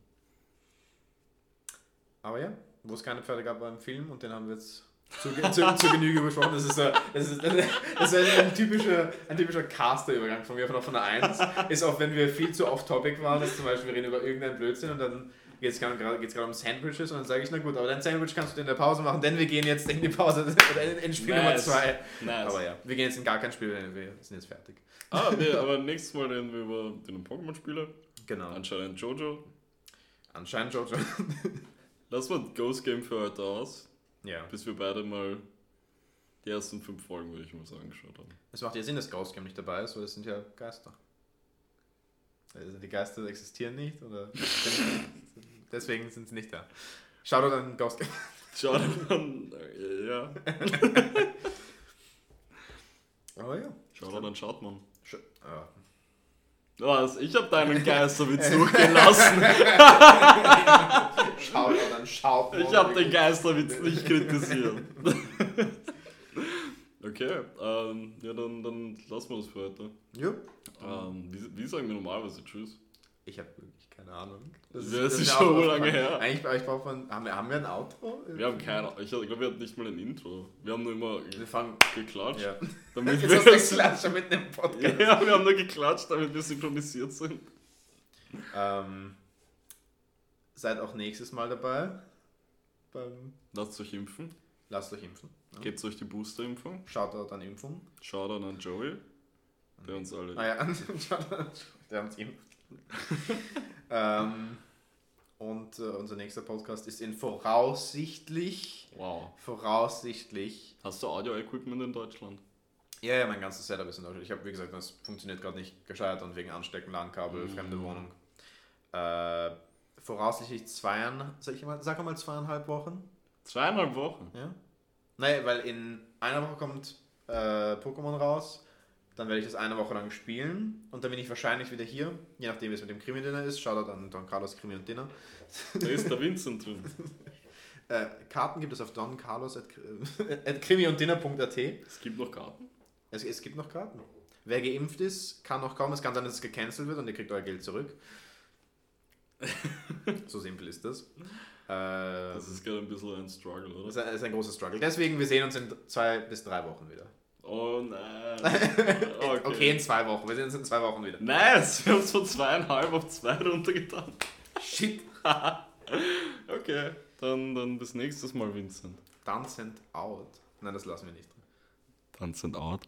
Aber ja, wo es keine Pferde gab, war im Film und den haben wir jetzt zu, zu, zu Genüge besprochen. Das ist, äh, das ist, das ist ein, typischer, ein typischer Caster-Übergang von mir von der 1. Ist auch, wenn wir viel zu off-topic waren, dass zum Beispiel wir reden über irgendeinen Blödsinn und dann geht es gerade geht's gerade um Sandwiches und dann sage ich, na gut, aber dein Sandwich kannst du in der Pause machen, denn wir gehen jetzt in die Pause (laughs) oder in, in Spiel Nummer Nice. 2. Nice. Aber ja, wir gehen jetzt in gar kein Spiel, wir sind jetzt fertig. Ah, nee, aber nächstes Mal reden wir über den Pokémon-Spieler. Genau. Anscheinend Jojo. Anscheinend Jojo. (laughs) Lass mal Ghost Game für heute aus, ja. bis wir beide mal die ersten fünf Folgen, würde ich mal sagen, angeschaut haben. Es macht ja Sinn, dass Ghost Game nicht dabei ist, weil es sind ja Geister. Also die Geister existieren nicht oder (laughs) deswegen sind sie nicht da. Shoutout an Ghost Game. Dir an. äh, Ja. (laughs) Aber ja. Schau dir dann Schartmann. Sch ah. Was? Ich habe deinen Geisterwitz (laughs) durchgelassen. (laughs) Shoutout an Shout. Ich habe den Geisterwitz nicht kritisiert. Okay, ähm, ja, dann, dann lassen wir das für heute. Ja. Ähm, wie, wie sagen wir normalerweise Tschüss? Ich habe wirklich keine Ahnung. Das ist mir schon auch lange her. Eigentlich ich brauche von. Haben wir, haben wir ein Outro? Wir haben keine Ich glaube, wir hatten nicht mal ein Intro. Wir haben nur immer Wir fangen. geklatscht. Ja. Damit (laughs) Jetzt wir hast du das (laughs) Klatscher mitten im Podcast. ja, wir haben nur geklatscht, damit wir synchronisiert sind. Ähm, seid auch nächstes Mal dabei. Beim Lasst euch impfen. Lasst euch impfen. Ja. Gebt euch die Boosterimpfung. Shoutout an Impfung. Shoutout (laughs) an Joey, der uns alle. Naja, der uns impft. (laughs) ähm, und äh, unser nächster Podcast ist in voraussichtlich, Wow. voraussichtlich, Hast du Audio-Equipment in Deutschland? ja, ja, mein ganzes Setup ist in Deutschland. Ich habe, wie gesagt, das funktioniert gerade nicht gescheit und wegen Anstecken, LAN-Kabel, Mhm. fremde Wohnung. Äh, voraussichtlich zweieinhalb, sag ich mal, sag mal zweieinhalb Wochen. Zweieinhalb Wochen. Ja. Naja, weil in einer Woche kommt äh, Pokémon raus, dann werde ich das eine Woche lang spielen und dann bin ich wahrscheinlich wieder hier, je nachdem wie es mit dem Krimi-Dinner ist. Shoutout an Don Carlos Krimi und Dinner. Da ist der Vincent drin. (laughs) Äh, Karten gibt es auf doncarlos.krimi-und-dinner.at. (laughs) Es gibt noch Karten. Es, es gibt noch Karten. Wer geimpft ist, kann noch kommen. Es kann sein, dass es gecancelt wird und ihr kriegt euer Geld zurück. (laughs) so simpel ist das. Äh, Das ist gerade ein bisschen ein Struggle, das oder? ist ein, das ist ein großer Struggle. Deswegen, wir sehen uns in zwei bis drei Wochen wieder. Oh nein. (laughs) Okay. Okay. in zwei Wochen. Wir sehen uns in zwei Wochen wieder. Nice! Wir haben es von zweieinhalb auf zwei runtergetan. Shit. (laughs) Okay, dann, dann bis nächstes Mal, Vincent. Dann sind out. Nein, das lassen wir nicht drin. Dann sind out.